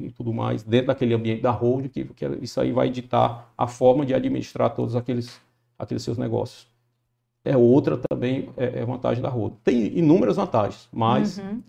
e tudo mais dentro daquele ambiente da holding, que, que isso aí vai ditar a forma de administrar todos aqueles, aqueles seus negócios. É outra também é, é vantagem da holding. Tem inúmeras vantagens, mas Uhum.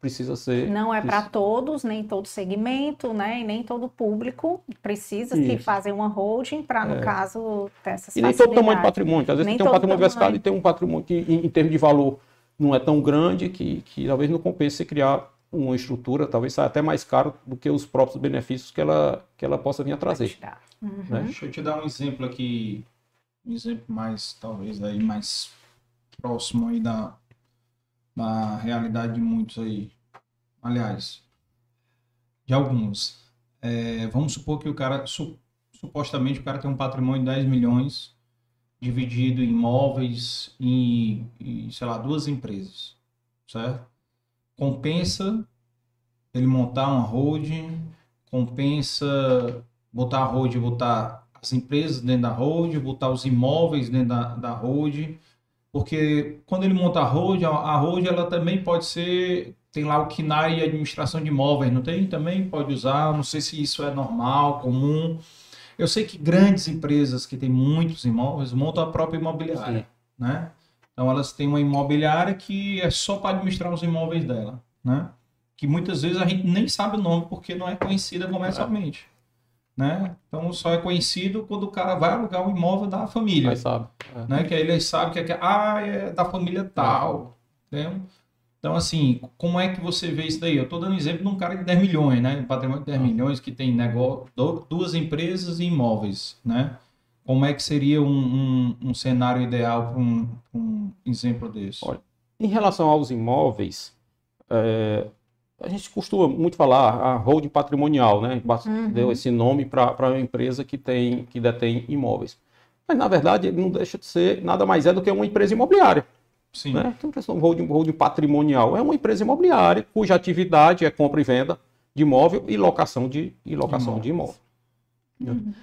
precisa ser. Não é para todos, nem todo segmento, né? E nem todo público precisa que Isso. fazer uma holding para, no É. caso, ter essas E nem todo tamanho de patrimônio, que às vezes Nem tem um patrimônio diversificado e tem um patrimônio que, em, em termos de valor, não é tão grande que, que talvez não compense você criar uma estrutura, talvez saia até mais caro do que os próprios benefícios que ela, que ela possa vir a trazer. Uhum. né? Deixa eu te dar um exemplo aqui, um exemplo mais, talvez, aí mais próximo aí da, da realidade de muitos aí. Aliás, de alguns. É, vamos supor que o cara, su- supostamente o cara tem um patrimônio de 10 milhões, dividido em imóveis e, e, sei lá, duas empresas, certo? Compensa ele montar uma holding, compensa botar a holding, botar as empresas dentro da holding, botar os imóveis dentro da, da holding, porque quando ele monta a holding, a, a holding ela também pode ser, tem lá o KNAI e administração de imóveis, não tem? Também pode usar, não sei se isso é normal, comum. Eu sei que grandes empresas que têm muitos imóveis montam a própria imobiliária, Sim. né? Então elas têm uma imobiliária que é só para administrar os imóveis dela, né? Que muitas vezes a gente nem sabe o nome porque não é conhecida comercialmente, né? Então só é conhecido quando o cara vai alugar o imóvel da família, Mas sabe. é. né? Que aí ele sabe que é, que- ah, é da família tal, entendeu? Então, assim, como é que você vê isso daí? Eu estou dando exemplo de um cara de 10 milhões, né? Um patrimônio de 10 milhões que tem negócio, du- duas empresas e imóveis, né? Como é que seria um, um, um cenário ideal para um, um exemplo desse? Olha, Em relação aos imóveis, é, a gente costuma muito falar a holding patrimonial, né? Uhum. Deu esse nome para uma empresa que tem que detém imóveis. Mas na verdade ele não deixa de ser nada mais é do que uma empresa imobiliária, Sim, né? Então, questão de holding, holding patrimonial é uma empresa imobiliária cuja atividade é compra e venda de imóvel e locação de e locação de imóvel. Uhum.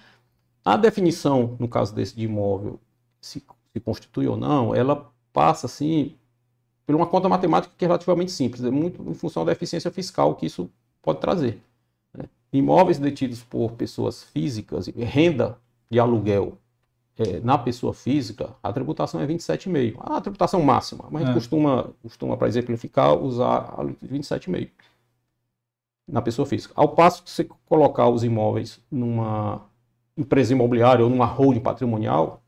A definição, no caso desse de imóvel, se, se constitui ou não, ela passa assim por uma conta matemática que é relativamente simples, é muito em função da eficiência fiscal que isso pode trazer. né? Imóveis detidos por pessoas físicas, renda de aluguel eh, na pessoa física, a tributação é 27,5. A tributação máxima, mas a gente É. costuma, costuma para exemplificar, usar a 27,5 na pessoa física. Ao passo que você colocar os imóveis numa empresa imobiliária ou numa holding patrimonial,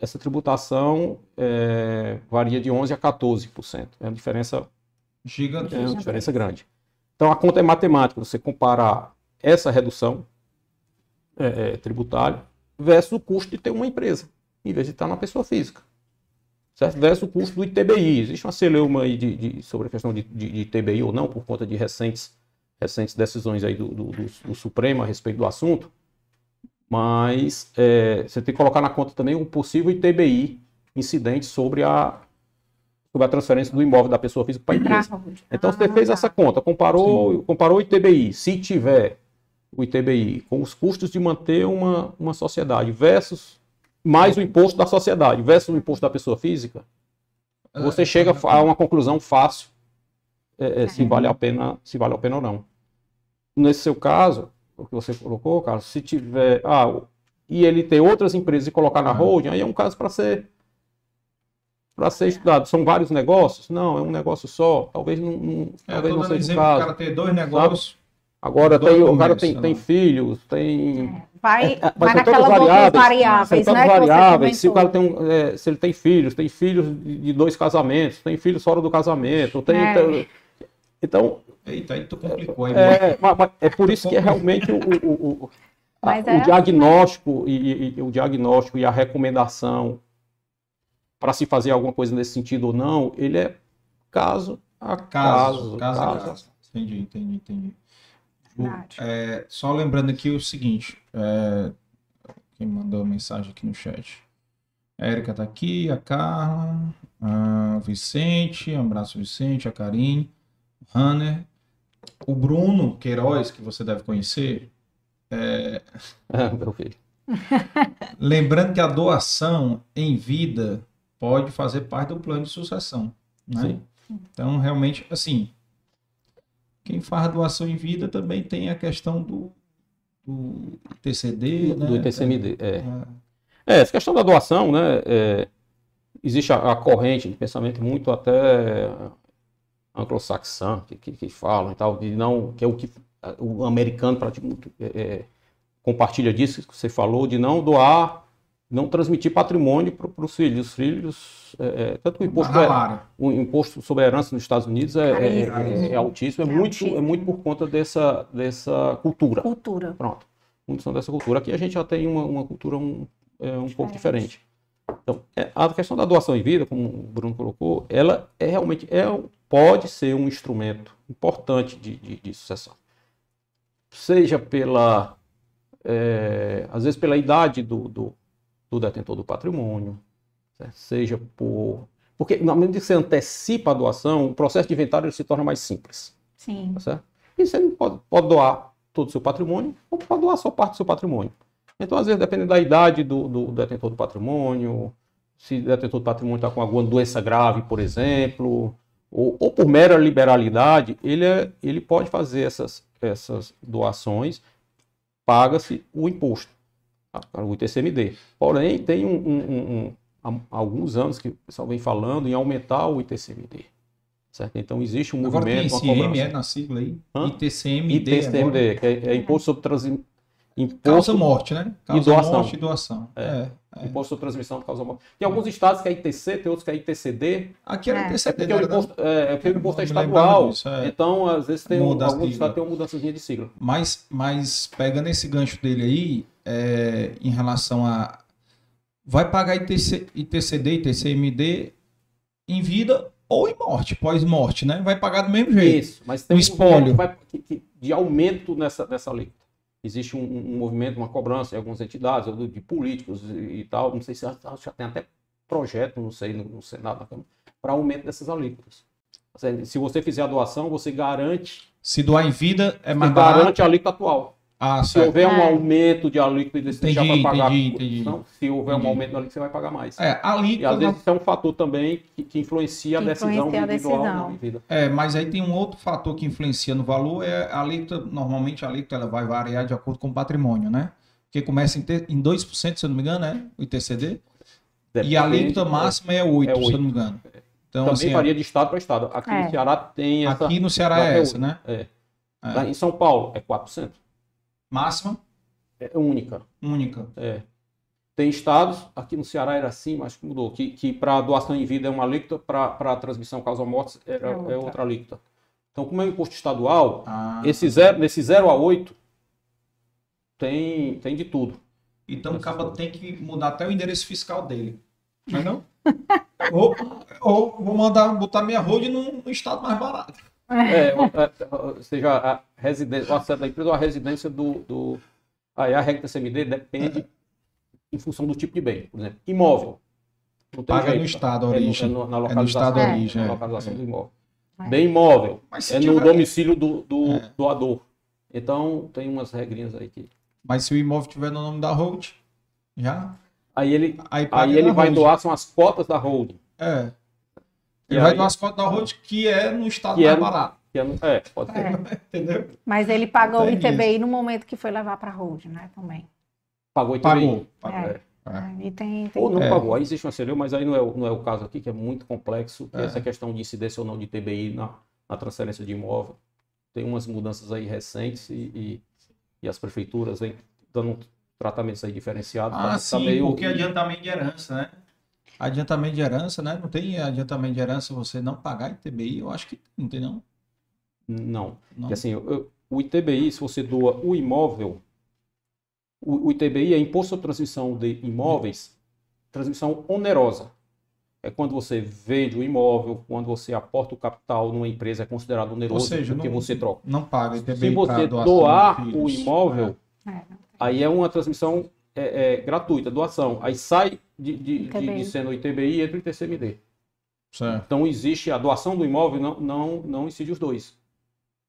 essa tributação eh, varia de 11% a 14%. É uma diferença, é gigantesco. uma diferença grande. Então, a conta é matemática. Você comparar essa redução eh, eh, tributária versus o custo de ter uma empresa, em vez de estar na pessoa física. Certo? Versus o custo do ITBI. Existe uma celeuma aí de, de- sobre a questão de, de, de ITBI ou não, por conta de recentes, recentes decisões aí do, do, do- do Supremo a respeito do assunto. Mas eh, você tem que colocar na conta também um possível ITBI incidente sobre a, sobre a transferência do imóvel da pessoa física para a empresa. Então você fez ah, essa tá. conta, comparou, comparou o ITBI, se tiver o ITBI com os custos de manter uma, uma sociedade versus mais o imposto da sociedade versus o imposto da pessoa física, é, você chega a uma conclusão fácil é, é, se vale a pena se vale a pena ou não. Nesse seu caso, o que você colocou, Carlos, se tiver ah, e ele ter outras empresas e colocar na holding, aí é um caso para ser para ser estudado. São vários negócios? Não, é um negócio só. Talvez não, não é, talvez não seja o caso. O cara ter dois negócios. Sabe? Agora tem, o cara tem, tem filhos, tem. É, vai, é, vai naquela variáveis, variáveis, né? variáveis. Se o cara tem um, é, se ele tem filhos, tem filhos de dois casamentos, tem filhos fora do casamento, tem. É. Então. Eita, aí tu complicou, é, é, mas, mas é por isso que é realmente o, o, o, a, o é diagnóstico e, e, o diagnóstico e a recomendação para se fazer alguma coisa nesse sentido ou não, ele é caso a caso. Caso, caso, caso. caso. Entendi, entendi, entendi. É, só lembrando aqui o seguinte, é, quem mandou mensagem aqui no chat. A Érica tá aqui, a Carla, a Vicente, um abraço Vicente, a Karine, o Hanner, o Bruno Queiroz, que você deve conhecer. É... Ah, meu filho. Lembrando que a doação em vida pode fazer parte do plano de sucessão. Né? Sim. Então, realmente, assim, quem faz doação em vida também tem a questão do, do TCD, do, né? Do ITCMD, é. é. É, essa questão da doação, né? É, existe a, a, corrente de pensamento muito até anglo-saxã que, que, que, falam e tal, de não, que é o que o americano praticamente é, é, compartilha disso que você falou, de não doar não transmitir patrimônio para os filhos. Os filhos, é, é, tanto o imposto, é, o imposto sobre a herança nos Estados Unidos é, é, é, é altíssimo, é, muito, é muito por conta dessa, dessa cultura. Cultura. Pronto. Muito são dessa cultura. Aqui a gente já tem uma, uma cultura um, um pouco diferente. Então, a questão da doação em vida, como o Bruno colocou, ela é realmente é, pode ser um instrumento importante de, de, de sucessão. Seja pela, às vezes pela idade do, do do detentor do patrimônio, certo? seja por. Porque, na medida que você antecipa a doação, o processo de inventário se torna mais simples. Sim. Tá? E você pode, pode doar todo o seu patrimônio, ou pode doar só parte do seu patrimônio. Então, às vezes, dependendo da idade do, do, do detentor do patrimônio, se o detentor do patrimônio está com alguma doença grave, por exemplo, ou, ou por mera liberalidade, ele, é, ele pode fazer essas, essas doações, paga-se o imposto o ITCMD. Porém, tem um, um, um, alguns anos que o pessoal vem falando em aumentar o ITCMD. Certo? Então existe um agora movimento. Agora tem esse M é na sigla aí? Hã? ITCMD. ITCMD, que é, é, Imposto sobre Transi... Imposto... Causa morte, né? Causa e doação. morte e doação. É. é. É. Imposto sobre transmissão causa morte. Tem alguns estados que é ITC, tem outros que é ITCD. Aqui era é. ITCD. É porque, o imposto, é, é porque o imposto é estadual. Disso, é. Então, às vezes, tem um, alguns estados tem uma mudança de sigla. Mas, mas pegando esse gancho dele aí, é, em relação a. Vai pagar ITC, ITCD, ITCMD em vida ou em morte, pós-morte, né? Vai pagar do mesmo jeito. Isso, mas tem um espólio. Vai, de aumento nessa, nessa lei existe um, um, movimento, uma cobrança em algumas entidades, de políticos e, e tal, não sei se já, já, tem até projeto, não sei, no, no Senado, para aumento dessas alíquotas. Se você fizer a doação, você garante. Se doar em vida, é mais barato. garante a alíquota atual. Ah, se certo. houver um é. aumento de alíquota, você já vai pagar. Entendi, entendi, não, se houver entendi. um aumento de alíquota, você vai pagar mais. É, alíquota... E às vezes isso é um fator também que, que influencia que a decisão influencia de decisão. vida. É, mas aí tem um outro fator que influencia no valor, é a alíquota, normalmente a alíquota ela vai variar de acordo com o patrimônio, né? Porque começa em, ter, em 2%, se eu não me engano, né? O ITCD. Depende, e a alíquota máxima é 8%, é 8%, se eu não me engano. Então, Também assim, varia de estado para estado. Aqui é. no Ceará tem essa... Aqui no Ceará é essa, né? É. é. Em São Paulo é 4%. Máxima? É única. Única. É. Tem estados, aqui no Ceará era assim, mas mudou, que, que para doação em vida é uma alíquota, para transmissão causa mortes é, é, outra. é outra alíquota. Então, como é um imposto estadual, ah, esse zero, nesse 0 a 8 tem, tem de tudo. Então, o cabo tem que mudar até o endereço fiscal dele. Mas não? ou, ou vou mandar botar minha road num, num estado mais barato. É, é seja a residência, a da empresa ou a residência do, do Aí a regra da CMD depende em função do tipo de bem. Por exemplo, imóvel. Paga jeito, no estado a origem. É, no, na localização, é no estado é. origem. Na é. localização do imóvel. Bem imóvel. é no tiver... domicílio do, do é. doador. Então, tem umas regrinhas aí que. Mas se o imóvel tiver no nome da hold, já. Aí ele, aí, aí ele vai doar, são as cotas da hold. É. Ele e vai aí... doar as cotas da hold que é no estado que mais é, barato. Que é, no, é, pode ser. Entendeu? Mas ele pagou o ITBI no momento que foi levar para hold, né? Também. Pagou o ITBI. Pagou. pagou. É. É. E tem, tem... Ou não é. pagou, aí existe uma CLU, mas aí não é, não é o caso aqui, que é muito complexo, que é. essa questão de incidência ou não de TBI na, na transferência de imóvel. Tem umas mudanças aí recentes e, e, e as prefeituras vêm dando tratamentos aí diferenciados. Ah, tá, sim, meio... porque adiantamento de herança, né? Adiantamento de herança, né? Não tem adiantamento de herança você não pagar ITBI, eu acho que não tem não. Não. não. Porque, assim, eu, o ITBI, se você doa o imóvel, o, o ITBI é Imposto de Transmissão de Imóveis, transmissão onerosa é quando você vende o imóvel, quando você aporta o capital numa empresa, é considerado oneroso seja, porque não, você troca. Não paga. Se você doar o imóvel, é. aí é uma transmissão é, é, gratuita, doação. Aí sai de, de, de, de ser no ITBI e entra em TCMD. Certo. Então existe a doação do imóvel, não, não, não incide os dois.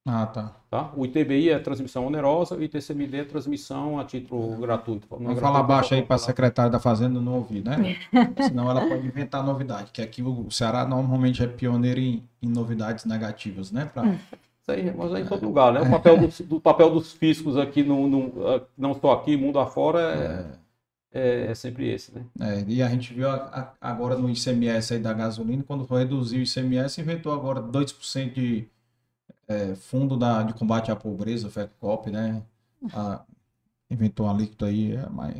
Ah, tá. tá. O ITBI é transmissão onerosa e o ITCMD é transmissão a título gratuito. Não Vamos é falar baixo aí para a secretária da Fazenda não ouvir, né? Senão ela pode inventar novidade, que aqui o Ceará normalmente é pioneiro em, em novidades negativas, né? Pra... Isso aí, mas é em todo lugar, né? O papel, do, do papel dos fiscos aqui, no, no, não só aqui, mundo afora, é, é, é sempre esse, né? É, e a gente viu a, a, agora no ICMS aí da gasolina, quando reduziu o ICMS, inventou agora 2% de é, Fundo da, de Combate à Pobreza, FECOP, né? A, inventou uma líquida aí, é, mas...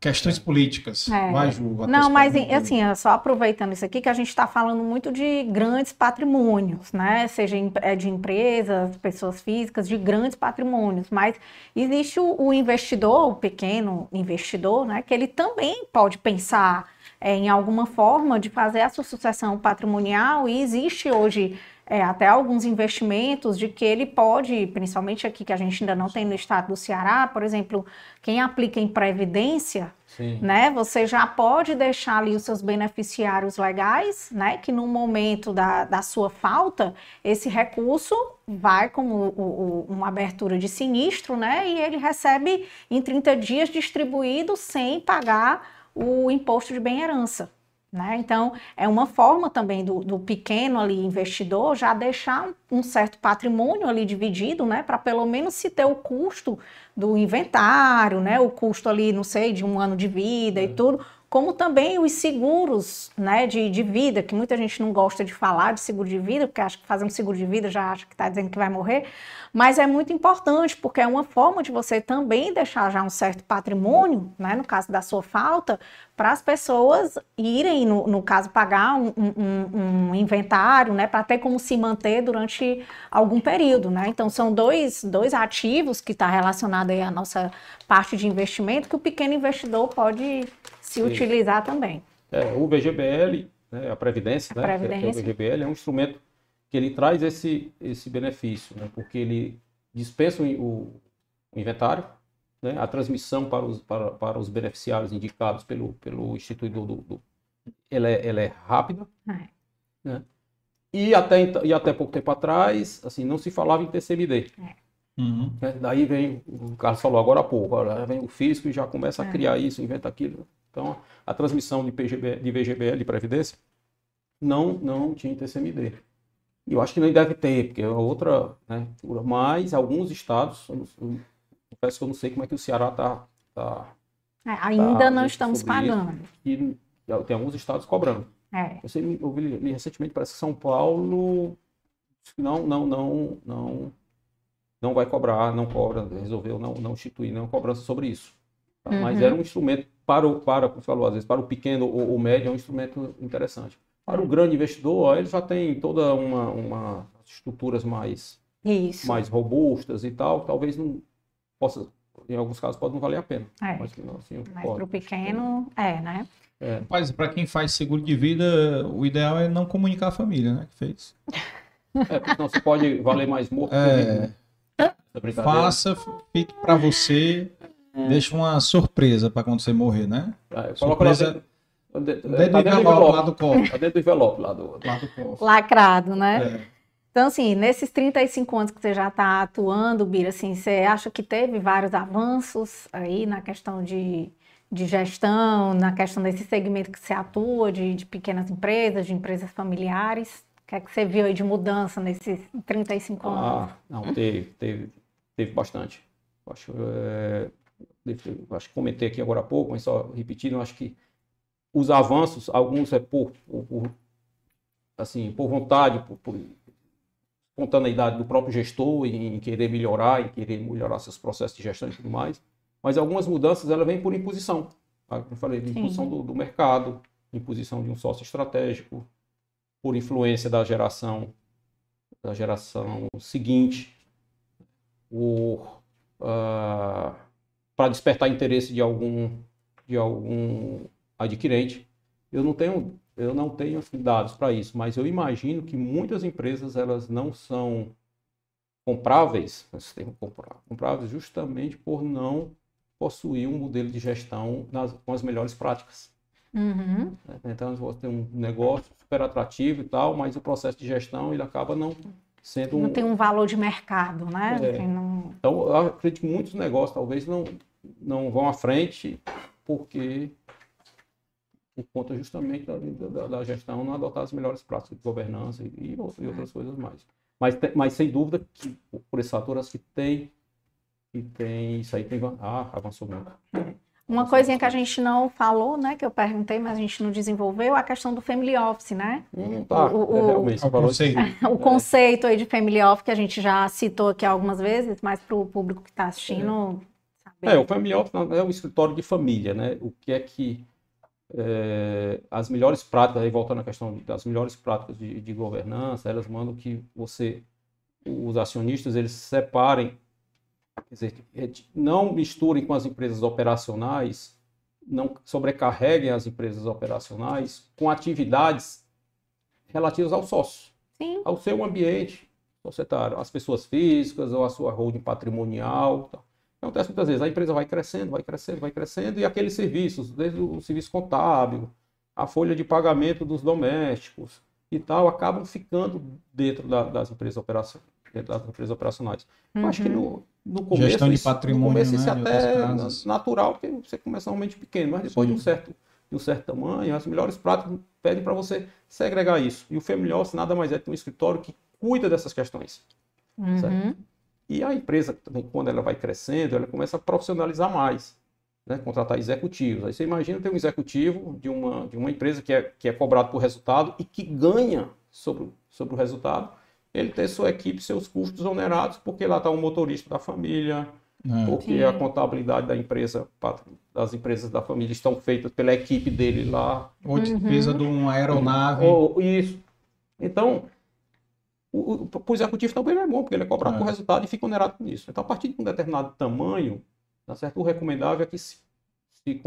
questões políticas. É. Vai, Ju, Não, mas assim, só aproveitando isso aqui, que a gente está falando muito de grandes patrimônios, né? Seja é, de empresas, pessoas físicas, de grandes patrimônios. Mas existe o, o investidor, o pequeno investidor, né? Que ele também pode pensar é, em alguma forma de fazer a sua sucessão patrimonial e existe hoje é, até alguns investimentos de que ele pode, principalmente aqui que a gente ainda não tem no estado do Ceará, por exemplo, quem aplica em previdência, Sim. né, você já pode deixar ali os seus beneficiários legais, né, que no momento da, da sua falta, esse recurso vai como o, o, uma abertura de sinistro, né, e ele recebe em 30 dias distribuído sem pagar o imposto de bem-herança. Né? Então, é uma forma também do, do, pequeno ali investidor já deixar um, um certo patrimônio ali dividido, né? Para pelo menos se ter o custo do inventário, né? O custo ali, não sei, de um ano de vida é. e tudo, como também os seguros né, de, de vida, que muita gente não gosta de falar de seguro de vida, porque acha que fazendo seguro de vida já acha que está dizendo que vai morrer, mas é muito importante, porque é uma forma de você também deixar já um certo patrimônio, né, no caso da sua falta, para as pessoas irem, no, no caso, pagar um, um, um inventário, né, para ter como se manter durante algum período, né? Então, são dois, dois ativos que está relacionado aí à nossa parte de investimento que o pequeno investidor pode se Sim. utilizar também. É, o VGBL, né, a Previdência, a né, Previdência. Que é o VGBL, é um instrumento que ele traz esse, esse benefício, né, porque ele dispensa o, o inventário, né, a transmissão para os, para, para os beneficiários indicados pelo, pelo instituidor do, do ela, é, ela é rápida, é. Né, e até, e até pouco tempo atrás, assim, não se falava em TCMD. É. Uhum. Né, daí vem, o Carlos falou agora há pouco, agora vem o físico e já começa a é. criar isso, inventa aquilo. Então, a transmissão de, PGB, de VGBL de Previdência não, não tinha TCMD. E eu acho que nem deve ter, porque é outra, né? Mas alguns estados, confesso que eu não sei como é que o Ceará está. Tá, é, ainda tá, não estamos pagando. E tem alguns estados cobrando. É. Eu, sei, eu vi recentemente, parece que São Paulo não, não, não, não, não vai cobrar, não cobra, resolveu não, não instituir nenhuma cobrança sobre isso. Tá? Uhum. Mas era um instrumento para o, para, como falou, às vezes, para o pequeno ou, ou médio é um instrumento interessante. Para o grande investidor, ele já tem toda uma, uma estruturas mais, Isso. mais robustas e tal, talvez não possa, em alguns casos pode não valer a pena. É. Mas, assim, para o pequeno, é, né? É. Mas para quem faz seguro de vida, o ideal é não comunicar a família, né? Que fez. É, porque senão você pode valer mais morto é... que Faça, fique para você, é. deixa uma surpresa para quando você morrer, né? É, surpresa... Dentro, dentro tá do envelope, lá do copo. Tá dentro do envelope lá do, lá do copo. Lacrado, né? É. Então, assim, nesses 35 anos que você já está atuando, Bira, assim, você acha que teve vários avanços aí na questão de, de gestão, na questão desse segmento que você atua, de, de pequenas empresas, de empresas familiares? O que é que você viu aí de mudança nesses 35 anos? Ah, não, teve, teve, teve bastante. Acho, é, acho que comentei aqui agora há pouco, mas só repetindo, acho que os avanços, alguns é por, por, por assim, por vontade, por, por espontaneidade do próprio gestor em, querer melhorar, em querer melhorar seus processos de gestão e tudo mais. Mas algumas mudanças ela vêm por imposição. Tá? Como eu falei, de imposição do, do, mercado, imposição de um sócio estratégico, por influência da geração da geração seguinte, uh, para despertar interesse de algum de algum adquirente. Eu não tenho eu não tenho dados para isso, mas eu imagino que muitas empresas elas não são compráveis, esse termo compráveis justamente por não possuir um modelo de gestão nas, com as melhores práticas. Uhum. Então você tem um negócio super atrativo e tal, mas o processo de gestão ele acaba não sendo não um... tem um valor de mercado, né? É. Não... Então eu acredito que muitos negócios talvez não não vão à frente porque por conta justamente da, da, da, gestão, não adotar as melhores práticas de governança e, e outras coisas mais. Mas, mas sem dúvida que por esses fatores que tem, que tem isso aí tem ah, avançou muito. Uma coisinha que a gente não falou, né, que eu perguntei, mas a gente não desenvolveu, a questão do family office, né? Hum, tá, o, é, realmente, o, conceito. o conceito aí de family office que a gente já citou aqui algumas vezes, mas para o público que está assistindo. É. é, o family office é um escritório de família, né? O que é que é, as melhores práticas, aí voltando à questão das melhores práticas de, de, governança, elas mandam que você, os acionistas, eles separem, quer dizer, não misturem com as empresas operacionais, não sobrecarreguem as empresas operacionais com atividades relativas ao sócio, Sim. ao seu ambiente societário, as pessoas físicas ou a sua holding patrimonial. Tal. Acontece muitas vezes, a empresa vai crescendo, vai crescendo, vai crescendo, e aqueles serviços, desde o serviço contábil, a folha de pagamento dos domésticos e tal, acabam ficando dentro da, das empresas operacionais. Dentro das empresas operacionais. Uhum. Eu acho que no, no começo. Gestão de patrimônio. No começo, isso né, até é natural, porque você começa realmente pequeno, mas depois de um certo de um certo tamanho, as melhores práticas pedem para você segregar isso. E o Office nada mais é que um escritório que cuida dessas questões. Uhum. Certo? E a empresa também, quando ela vai crescendo, ela começa a profissionalizar mais, né? contratar executivos. Aí você imagina ter um executivo de uma, de uma empresa que é, que é cobrado por resultado e que ganha sobre, sobre o resultado, ele ter sua equipe, seus custos onerados, porque lá está um motorista da família, é. porque Sim. a contabilidade da empresa, das empresas da família estão feitas pela equipe dele lá. Ou despesa uhum. de uma aeronave. Ou, isso. Então, o, o, o executivo também é bom, porque ele é cobrado é. por resultado e fica onerado com isso. Então, a partir de um determinado tamanho, tá certo? o recomendável é que se, se,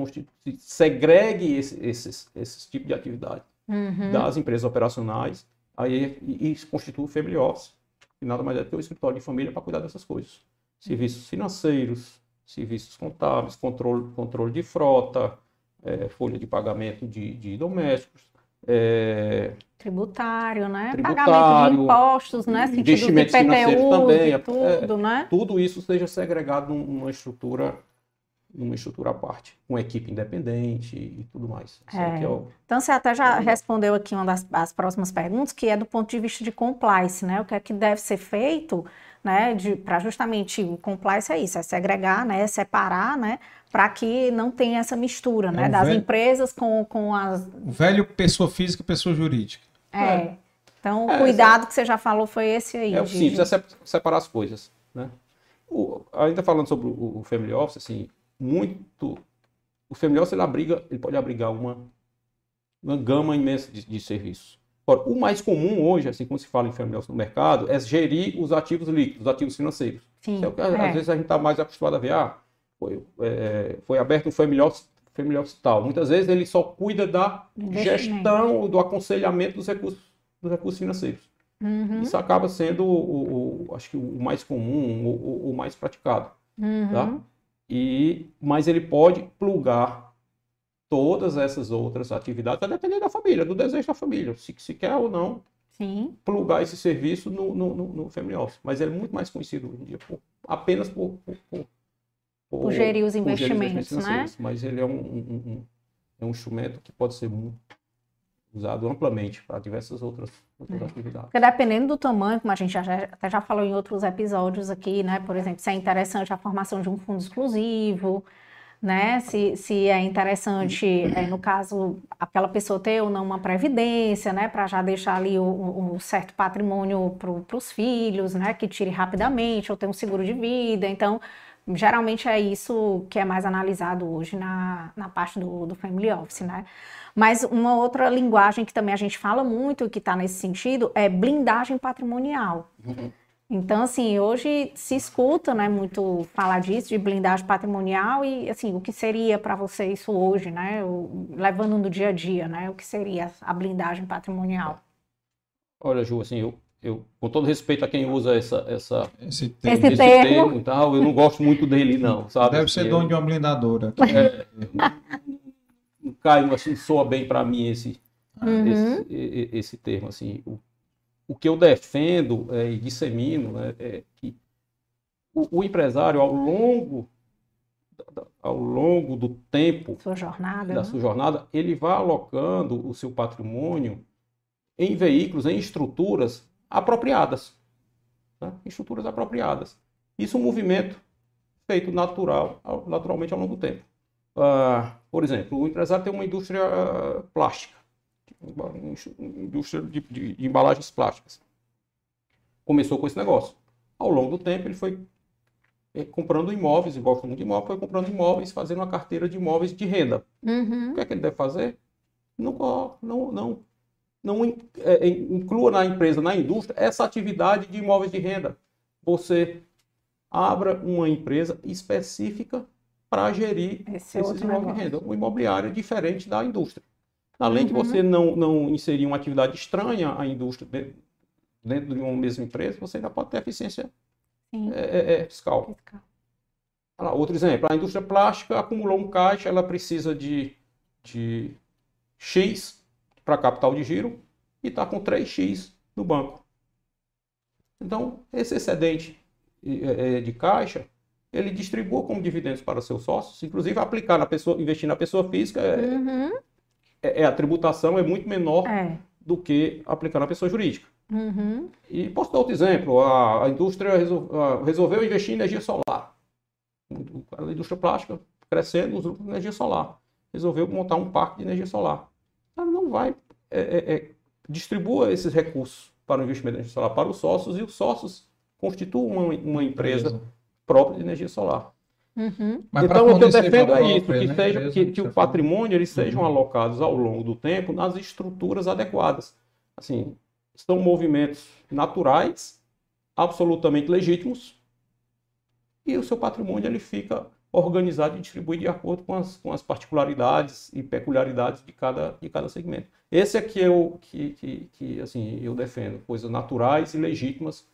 se segregue esse, esses, esses tipos de atividade uhum. das empresas operacionais aí, e, e constitui o Family Office, que nada mais é do que o escritório de família para cuidar dessas coisas. Serviços financeiros, serviços contábeis, controle, controle de frota, é, folha de pagamento de, de domésticos, é, tributário, né? Tributário, Pagamento de impostos, né? Sentido investimentos financeiros também, tudo, é, né? Tudo isso seja segregado numa estrutura numa estrutura à parte, com equipe independente e tudo mais. É. É o... Então você até já respondeu aqui uma das próximas perguntas, que é do ponto de vista de compliance, né? O que é que deve ser feito, né? Para justamente o compliance é isso, é segregar, né? É separar, né? para que não tenha essa mistura, né? É das velho, empresas com, com as. O velho pessoa física e pessoa jurídica. É. é. Então, o é, cuidado que você já falou foi esse aí. É o simples, é separar as coisas, né? O, ainda falando sobre o, o Family Office, assim, muito... O Office, ele, abriga, ele pode abrigar uma, uma gama imensa de, de serviços. Agora, o mais comum hoje, assim como se fala em Office no mercado, é gerir os ativos líquidos, os ativos financeiros. Sim, é o que, às é. vezes a gente está mais acostumado a ver, ah, foi, é, foi aberto um Office, family office tal. Muitas vezes ele só cuida da gestão, do aconselhamento dos recursos, dos recursos financeiros. Uhum. Isso acaba sendo, o, o, acho que o mais comum, o, o mais praticado. Uhum. Tá? E, mas ele pode plugar todas essas outras atividades, vai depender da família, do desejo da família, se, se quer ou não Sim. plugar esse serviço no, no, no, no Family Office. Mas ele é muito mais conhecido hoje em dia por, apenas por, por, por, por gerir os investimentos, né? Mas ele é um, um, um, é um instrumento que pode ser muito usado amplamente para diversas outras, outras é. atividades. Porque dependendo do tamanho, como a gente já, até já falou em outros episódios aqui, né? Por exemplo, se é interessante a formação de um fundo exclusivo, né? Se, se é interessante, é, no caso, aquela pessoa ter ou não uma previdência, né? Para já deixar ali um, um certo patrimônio para os filhos, né? Que tire rapidamente, ou ter um seguro de vida. Então, geralmente é isso que é mais analisado hoje na, na parte do, do Family Office, né? Mas uma outra linguagem que também a gente fala muito e que está nesse sentido é blindagem patrimonial. Uhum. Então, assim, hoje se escuta, né, muito falar disso, de blindagem patrimonial e, assim, o que seria para você isso hoje, né, o, levando no dia a dia, né, o que seria a blindagem patrimonial? Olha, Ju, assim, eu, eu com todo respeito a quem usa essa, essa, esse termo, esse termo. termo e tal, eu não gosto muito dele, não, sabe? Deve ser dono de uma blindadora. É, cai, assim, soa bem para mim esse, uhum. esse, esse termo, assim, o o que eu defendo é, e dissemino né, é que o, o, empresário, ao longo, ao longo do tempo sua jornada, da né? sua jornada, ele vai alocando o seu patrimônio em veículos, em estruturas apropriadas. Né? Estruturas apropriadas. Isso é um movimento feito natural, naturalmente ao longo do tempo. Uh, por exemplo, o empresário tem uma indústria uh, plástica indústria de, de, de, embalagens plásticas. Começou com esse negócio. Ao longo do tempo, ele foi eh, comprando imóveis, gosta muito de imóveis, foi comprando imóveis, fazendo uma carteira de imóveis de renda. Uhum. O que é que ele deve fazer? Não, não, não, não é, inclua na empresa, na indústria, essa atividade de imóveis de renda. Você abra uma empresa específica para gerir Esse esses imóveis de renda. Um imobiliário diferente da indústria. Além uhum. de você não, não inserir uma atividade estranha à indústria dentro de uma mesma empresa, você ainda pode ter eficiência é, é, é, fiscal. fiscal. Lá, outro exemplo, a indústria plástica acumulou um caixa, ela precisa de, de X para capital de giro e está com 3X no banco. Então, esse excedente é, é, de caixa, ele distribua como dividendos para seus sócios, inclusive aplicar na pessoa, investir na pessoa física, uhum. É, é, a tributação é muito menor é. do que aplicar na pessoa jurídica. Uhum. E posso dar outro exemplo: a, a indústria resol, a, resolveu investir em energia solar. A indústria plástica crescendo, os de energia solar. Resolveu montar um parque de energia solar. Ela não vai. É, é, é distribua esses recursos para o investimento de energia solar para os sócios e os sócios constituem uma, uma empresa própria de energia solar. Uhum. Então, o que eu defendo é isso, que, né? seja, que, que o patrimônio eles uhum. sejam alocados ao longo do tempo nas estruturas adequadas. Assim, são movimentos naturais, absolutamente legítimos, e o seu patrimônio ele fica organizado e distribuído de acordo com as, com as particularidades e peculiaridades de cada, de cada segmento. Esse é o que, que, que assim, eu defendo, coisas naturais e legítimas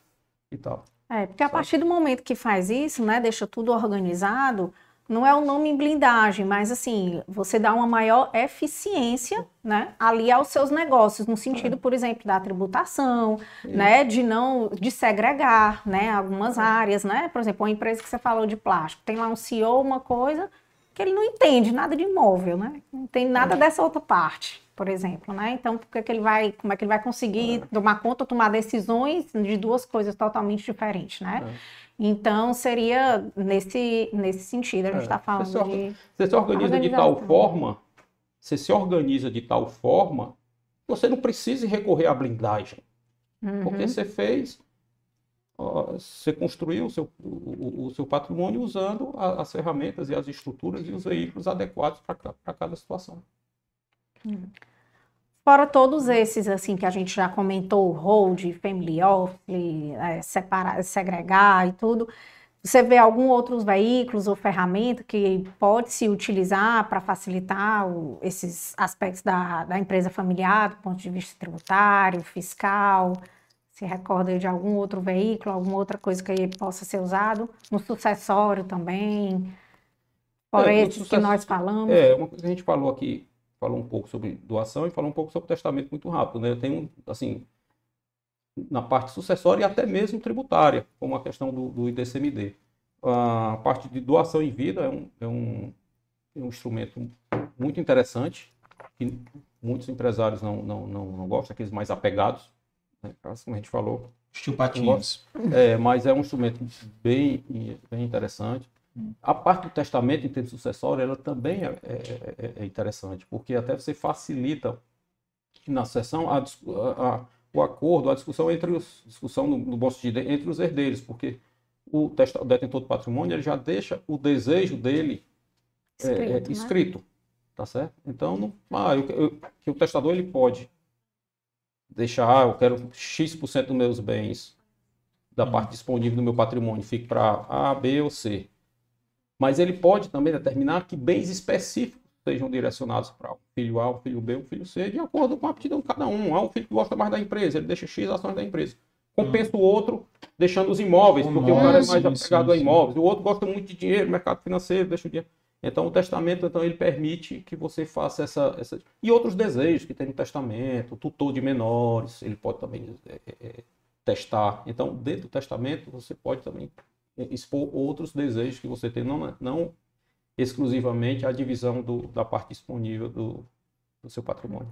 e tal. É, porque a partir do momento que faz isso, né, deixa tudo organizado, não é o nome em blindagem, mas assim, você dá uma maior eficiência, né, ali aos seus negócios, no sentido, por exemplo, da tributação, né, de não, de segregar, né, algumas áreas, né, por exemplo, uma empresa que você falou de plástico, tem lá um CEO, uma coisa, que ele não entende nada de imóvel, né, não tem nada é. dessa outra parte por exemplo, né? Então, porque que ele vai, como é que ele vai conseguir é. tomar conta, tomar decisões de duas coisas totalmente diferentes, né? É. Então, seria nesse, nesse sentido, a gente está é. falando você de... Você se organiza de tal forma, você se organiza de tal forma, você não precisa recorrer à blindagem. Uhum. Porque você fez, você construiu o seu, o, o seu patrimônio usando as ferramentas e as estruturas e os veículos adequados para cada situação. Fora todos esses, assim, que a gente já comentou, hold, family office, é, separar, segregar e tudo, você vê algum outros veículos ou ferramenta que pode se utilizar para facilitar o, esses aspectos da, da empresa familiar, do ponto de vista tributário, fiscal? Se recorda de algum outro veículo, alguma outra coisa que possa ser usado? No sucessório também? Fora é, esses que nós falamos. É, uma coisa que a gente falou aqui, falou um pouco sobre doação e falou um pouco sobre testamento muito rápido, né? Eu tenho, assim, na parte sucessória e até mesmo tributária, como a questão do, do IDCMD. A parte de doação em vida é um, é um, é um instrumento muito interessante, que muitos empresários não, não, não, não gostam, aqueles mais apegados, né? como a gente falou. Patins. É, mas é um instrumento bem, bem interessante. A parte do testamento em termos sucessório, ela também é, é, é, é interessante, porque até você facilita na sessão a, a, o acordo, a discussão entre os discussão no, no sentido, entre os herdeiros, porque o, testa, o detentor do patrimônio ele já deixa o desejo dele é, escrito, é, é, escrito né? tá certo? Então, não, ah, eu, eu, que o testador ele pode deixar, ah, eu quero x% dos meus bens da hum. parte disponível do meu patrimônio fique para A, B ou C. Mas ele pode também determinar que bens específicos sejam direcionados para um filho A, um filho B, um filho C, de acordo com a aptidão de cada um. Há um filho que gosta mais da empresa, ele deixa X ações da empresa. Compensa hum. o outro deixando os imóveis, porque o cara é mais apegado a imóveis. O outro gosta muito de dinheiro, mercado financeiro, deixa o dinheiro. Então, o testamento, então, ele permite que você faça essa, essa... E outros desejos que tem no testamento, tutor de menores, ele pode também é, é, é testar. Então, dentro do testamento, você pode também expor outros desejos que você tem, não, não exclusivamente a divisão do, da parte disponível do, do seu patrimônio.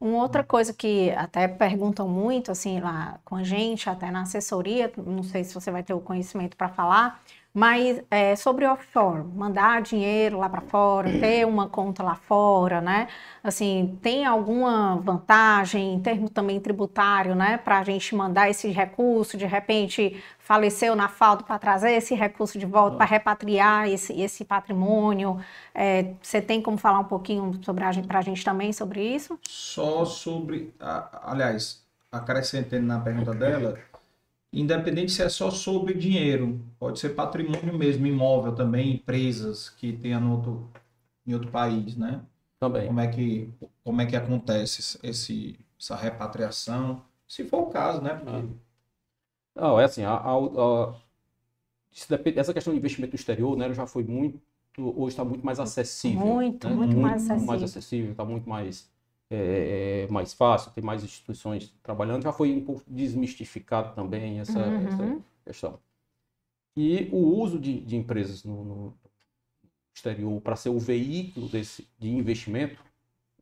Uma outra coisa que até perguntam muito, assim, lá com a gente, até na assessoria, não sei se você vai ter o conhecimento para falar, mas é, sobre offshore, mandar dinheiro lá para fora, ter uma conta lá fora, né? Assim, tem alguma vantagem em termos também tributário, né? Para a gente mandar esse recurso, de repente faleceu na falta para trazer esse recurso de volta, para repatriar esse, esse patrimônio. É, você tem como falar um pouquinho sobre para a gente também sobre isso? Só sobre, aliás, acrescentando na pergunta dela independente se é só sobre dinheiro, pode ser patrimônio mesmo, imóvel também, empresas que tenham no outro, em outro país, né? Também. Como é que, como é que acontece esse, essa repatriação, se for o caso, né? Porque... Ah. Não, é assim, a, a, a, essa questão de investimento exterior, né, já foi muito, hoje está muito mais acessível. Muito, né? muito, muito mais acessível. mais acessível, está muito mais é, é, mais fácil, tem mais instituições trabalhando, já foi um pouco desmistificado também essa, uhum. essa questão. E o uso de, de empresas no, no exterior para ser o veículo desse, de investimento,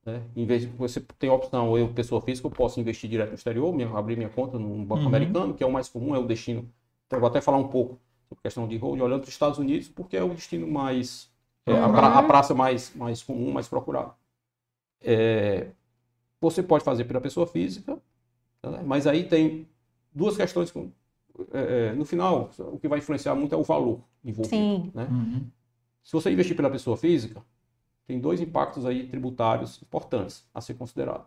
né? em vez de você tem a opção, eu, pessoa física, eu posso investir direto no exterior, minha, abrir minha conta num banco uhum. americano, que é o mais comum, é o destino. Então, eu vou até falar um pouco sobre a questão de hold, olhando para os Estados Unidos, porque é o destino mais, é, a, pra, a, praça mais, mais comum, mais procurada. É, você pode fazer pela pessoa física, né? mas aí tem duas questões. Com, é, é, no final, o que vai influenciar muito é o valor envolvido. Sim. Né? Uhum. Se você investir pela pessoa física, tem dois impactos aí tributários importantes a ser considerado.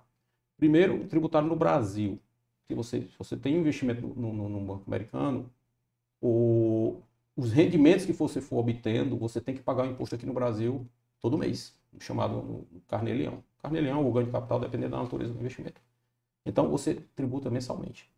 Primeiro, tributário no Brasil. Se você, se você tem investimento no, no, no banco americano, o, os rendimentos que você for obtendo, você tem que pagar o imposto aqui no Brasil todo mês, chamado carnê-leão. Carnelião ou ganho de capital, dependendo da natureza do investimento. Então, você tributa mensalmente.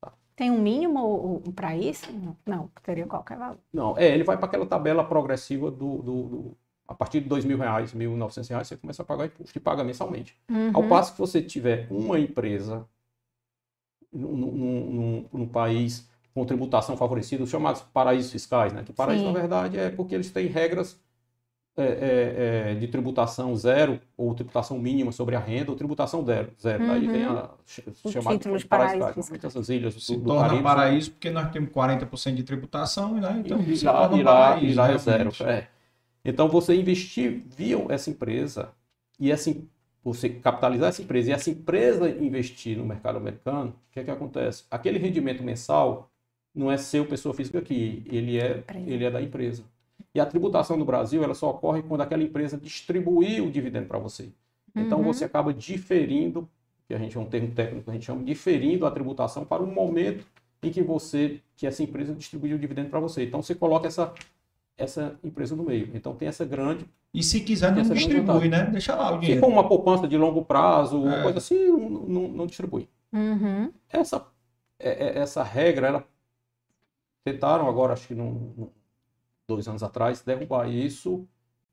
Tá? Tem um mínimo para isso? Não, teria qualquer valor. Não, é, ele vai para aquela tabela progressiva do, do, do, a partir de dois mil reais, mil novecentos reais, você começa a pagar imposto e paga mensalmente. Uhum. Ao passo que você tiver uma empresa num, num, num país com tributação favorecida, os chamados paraísos fiscais, né? Que paraíso, Sim. na verdade, é porque eles têm regras é, é, é, de tributação zero ou tributação mínima sobre a renda ou tributação zero. zero. Uhum. Daí vem a chamada de, de paraíso. Essas ilhas se do, torna Caribe, paraíso porque nós temos 40% de tributação né? então e irá, irá, paraíso, irá é zero. É. Então você investir via essa empresa e assim você capitalizar essa empresa e essa empresa investir no mercado americano, o que é que acontece? Aquele rendimento mensal não é seu pessoa física aqui, ele é, ele é da empresa. E a tributação no Brasil ela só ocorre quando aquela empresa distribuir o dividendo para você. Então uhum. você acaba diferindo, que a gente é um termo técnico, a gente chama diferindo a tributação para o momento em que você, que essa empresa distribuiu o dividendo para você. Então você coloca essa essa empresa no meio. Então tem essa grande. E se quiser, não distribui, né? Deixa lá o dinheiro. Se for uma poupança de longo prazo, é. coisa assim, não, não, não distribui. Uhum. Essa, é, é, essa regra, ela tentaram agora, acho que não, dois anos atrás, derrubar isso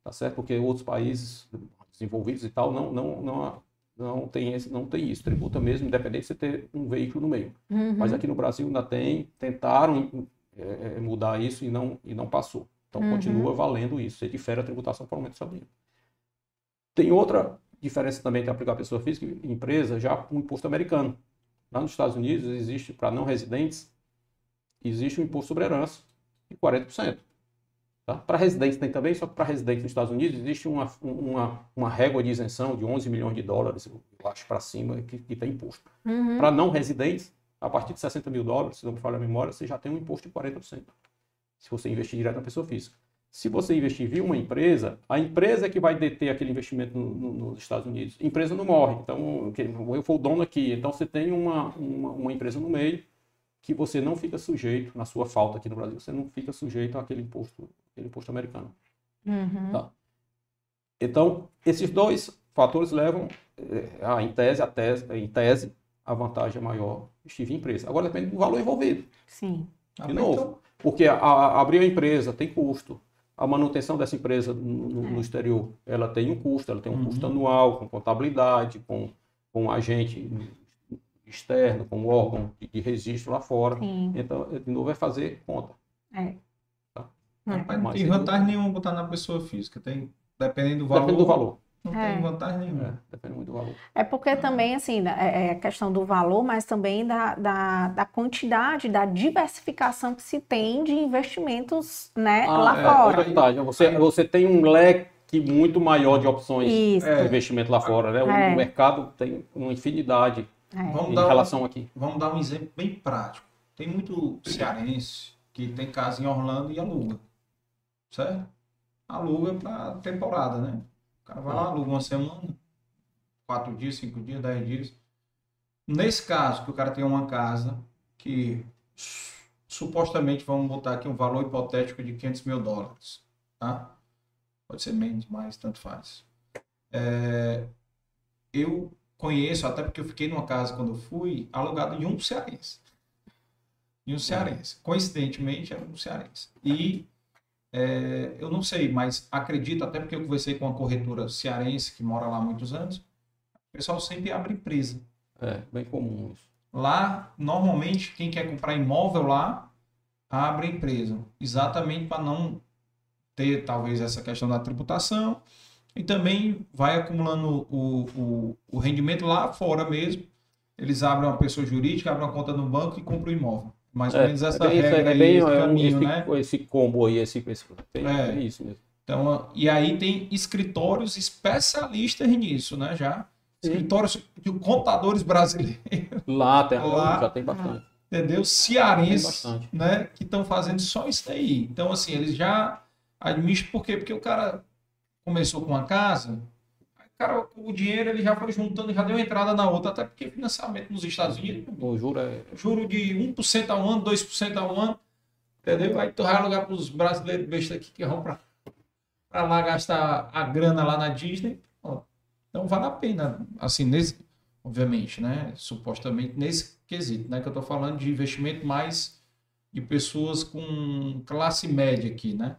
tá certo? Porque outros países desenvolvidos e tal não, não, não, não, tem, esse, não tem isso, tributa mesmo, independente de você ter um veículo no meio. Uhum. Mas aqui no Brasil ainda tem, tentaram é, é, mudar isso e não, e não passou. Então uhum. continua valendo isso, você difere a tributação para aumento de Tem outra diferença também que aplicar a pessoa física e empresa, já o imposto americano. Lá nos Estados Unidos existe, para não residentes, existe um imposto sobre herança de 40%. Tá? Para residentes tem também, só que para residentes nos Estados Unidos existe uma, uma, uma régua de isenção de 11 milhões de dólares, eu acho, para cima, que, que tem imposto. Uhum. Para não residentes, a partir de 60 mil dólares, se não me falha a memória, você já tem um imposto de 40%. Se você investir direto na pessoa física. Se você investir via uma empresa, a empresa é que vai deter aquele investimento no, no, nos Estados Unidos. A empresa não morre. Então, eu for o dono aqui. Então, você tem uma, uma, uma empresa no meio que você não fica sujeito, na sua falta aqui no Brasil, você não fica sujeito àquele imposto, aquele imposto americano. Uhum. Tá. Então, esses dois fatores levam, eh, a, em, tese, a tese, em tese, a vantagem é maior estive em empresa. Agora depende do valor envolvido. Sim. De novo, então... porque a, a, abrir a empresa tem custo. A manutenção dessa empresa no, no é. exterior, ela tem um custo, ela tem um uhum. custo anual, com contabilidade, com, com agente externo, com um órgão de, de registro lá fora. Sim. Então, de novo, é fazer conta. É. Tá? É. Não tem vantagem nenhuma botar na pessoa física. Tem, dependendo do valor. Depende do valor. Não é. tem vantagem nenhuma. É, depende muito do valor. É porque também, assim, né, é, é a questão do valor, mas também da, da, da, quantidade, da diversificação que se tem de investimentos né, ah, lá é, fora. É verdade. Você, você tem um leque muito maior de opções Isso. de investimento lá fora. Né? O, é. mercado tem uma infinidade é. Vamos em relação um, aqui. Vamos dar um exemplo bem prático. Tem muito cearense que tem casa em Orlando e aluga. Certo? Aluga para temporada, né? O cara vai lá, aluga uma semana, quatro dias, cinco dias, dez dias. Nesse caso, que o cara tem uma casa que supostamente vamos botar aqui um valor hipotético de 500 mil dólares, tá? Pode ser menos, mais, tanto faz. É, eu conheço, até porque eu fiquei numa casa quando eu fui, alugado de um cearense. De um cearense. Coincidentemente, era um cearense. E é, eu não sei, mas acredito, até porque eu conversei com uma corretora cearense que mora lá há muitos anos, o pessoal sempre abre empresa. É, bem comum isso. Lá, normalmente, quem quer comprar imóvel lá, abre empresa. Exatamente para não ter, talvez, essa questão da tributação e também vai acumulando o, o, o rendimento lá fora mesmo. Eles abrem uma pessoa jurídica, abrem uma conta no banco e compram o imóvel. Mais ou é, menos essa é bem, regra é bem, aí, esse é caminho, esse, né? Esse combo aí, esse, esse tem, é. é isso mesmo. Então, e aí tem escritórios especialistas nisso, né? Já. Escritórios de contadores brasileiros. Lá, tem, lá já tem bastante. Entendeu? Cearenses, né? Que estão fazendo só isso aí. Então, assim, eles já administram, por quê? Porque o cara começou com uma casa, cara, o dinheiro ele já foi juntando, já deu entrada na outra, até porque financiamento nos Estados Unidos, o juro é juro de 1% ao ano, 2% ao ano, entendeu? Aí tu vai alugar para os brasileiros besta aqui que vão para lá gastar a grana lá na Disney, então vale a pena, assim, nesse, obviamente, né, supostamente nesse quesito, né, que eu estou falando de investimento mais de pessoas com classe média aqui, né?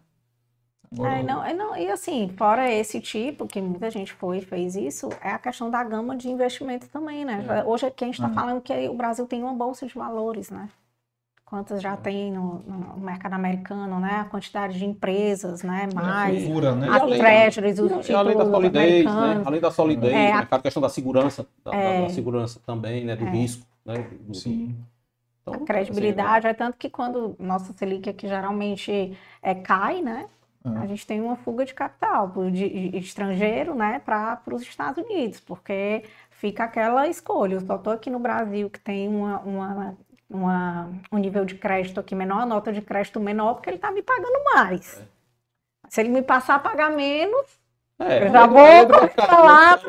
É, não, é, não, e assim, fora esse tipo, que muita gente foi e fez isso, é a questão da gama de investimento também, né? É. Hoje aqui a gente está uhum. falando que o Brasil tem uma bolsa de valores, né? Quantas já é. tem no, no, mercado americano, né? A quantidade de empresas, né? Mais. Figura, né? As treasuries, os títulos além da solidez, né? Além da solidez, é, né? a questão da segurança, da, é, da segurança também, né? Do é. risco, né? Do, Sim. Então, a credibilidade assim, é tanto que quando nossa Selic aqui geralmente é, cai, né? A gente tem uma fuga de capital de, de estrangeiro né, para os Estados Unidos, porque fica aquela escolha. Eu só estou aqui no Brasil, que tem uma, uma, uma, um nível de crédito aqui menor, a nota de crédito menor, porque ele está me pagando mais. É. Se ele me passar a pagar menos, é, eu já vou falar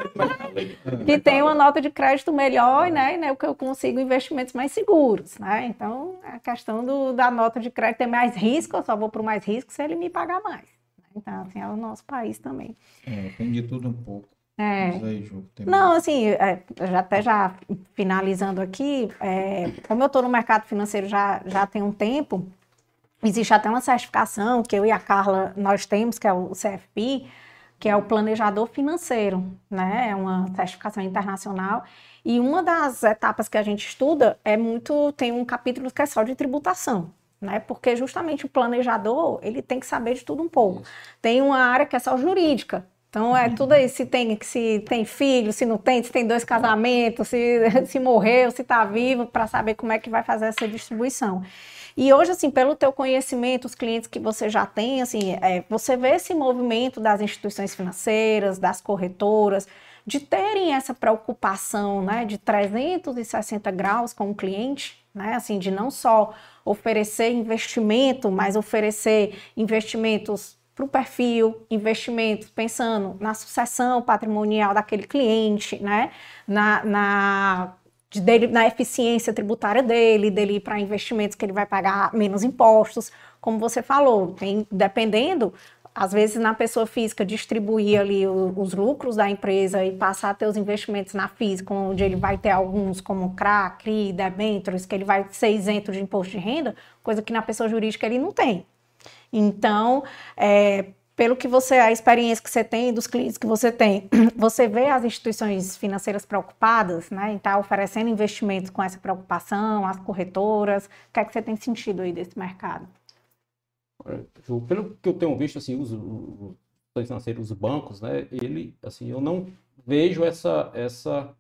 que tem uma nota de crédito melhor, né, né, que eu consigo investimentos mais seguros, né? Então, a questão do, da nota de crédito é mais risco, eu só vou para o mais risco se ele me pagar mais. Né? Então, assim, é o nosso país também. É, tem de tudo um pouco. É. Aí, Não, assim, é, já, até já finalizando aqui, é, como eu estou no mercado financeiro já, já tem um tempo, existe até uma certificação que eu e a Carla nós temos, que é o CFP, que é o planejador financeiro, né? É uma certificação internacional. E uma das etapas que a gente estuda é muito tem um capítulo que é só de tributação, né? Porque justamente o planejador, ele tem que saber de tudo um pouco. Tem uma área que é só jurídica. Então é tudo aí, se tem, se tem filho, se não tem, se tem dois casamentos, se, se morreu, se está vivo, para saber como é que vai fazer essa distribuição. E hoje, assim, pelo teu conhecimento, os clientes que você já tem, assim, é, você vê esse movimento das instituições financeiras, das corretoras, de terem essa preocupação, né, de 360 graus com o cliente, né, assim, de não só oferecer investimento, mas oferecer investimentos para o perfil, investimentos pensando na sucessão patrimonial daquele cliente, né, na, na de dele, na eficiência tributária dele, dele ir para investimentos que ele vai pagar menos impostos, como você falou, tem, dependendo, às vezes na pessoa física distribuir ali o, os lucros da empresa e passar a ter os investimentos na física, onde ele vai ter alguns como CRA, CRI, debentures, que ele vai ser isento de imposto de renda, coisa que na pessoa jurídica ele não tem. Então, é, pelo que você, a experiência que você tem, dos clientes que você tem, você vê as instituições financeiras preocupadas, né, em estar tá oferecendo investimentos com essa preocupação, as corretoras, o que é que você tem sentido aí desse mercado? Pelo que eu tenho visto, assim, os, os financeiros, os bancos, né, ele, assim, eu não vejo essa, essa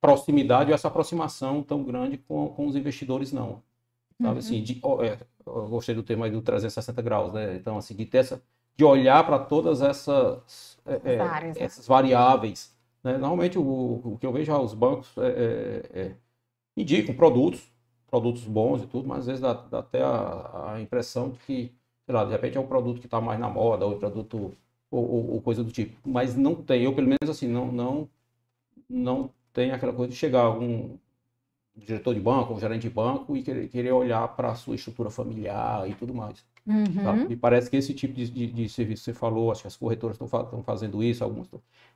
proximidade ou essa aproximação tão grande com, com os investidores, não. Sabe, uhum. assim, de, é, eu gostei do termo aí do 360 graus, né, então, assim, de ter essa de olhar para todas essas, é, é Várias, né? essas variáveis. Né? Normalmente o, o, que eu vejo os bancos é, é, é, indicam produtos, produtos bons e tudo, mas às vezes dá, dá até a, a, impressão de que, sei lá, de repente é um produto que está mais na moda, ou produto ou, ou, ou, coisa do tipo. Mas não tem, eu pelo menos assim, não, não, não tem aquela coisa de chegar algum diretor de banco, gerente de banco e querer, querer olhar para a sua estrutura familiar e tudo mais. Uhum. Tá? Me parece que esse tipo de, de, de, serviço você falou, acho que as corretoras estão fazendo isso, algumas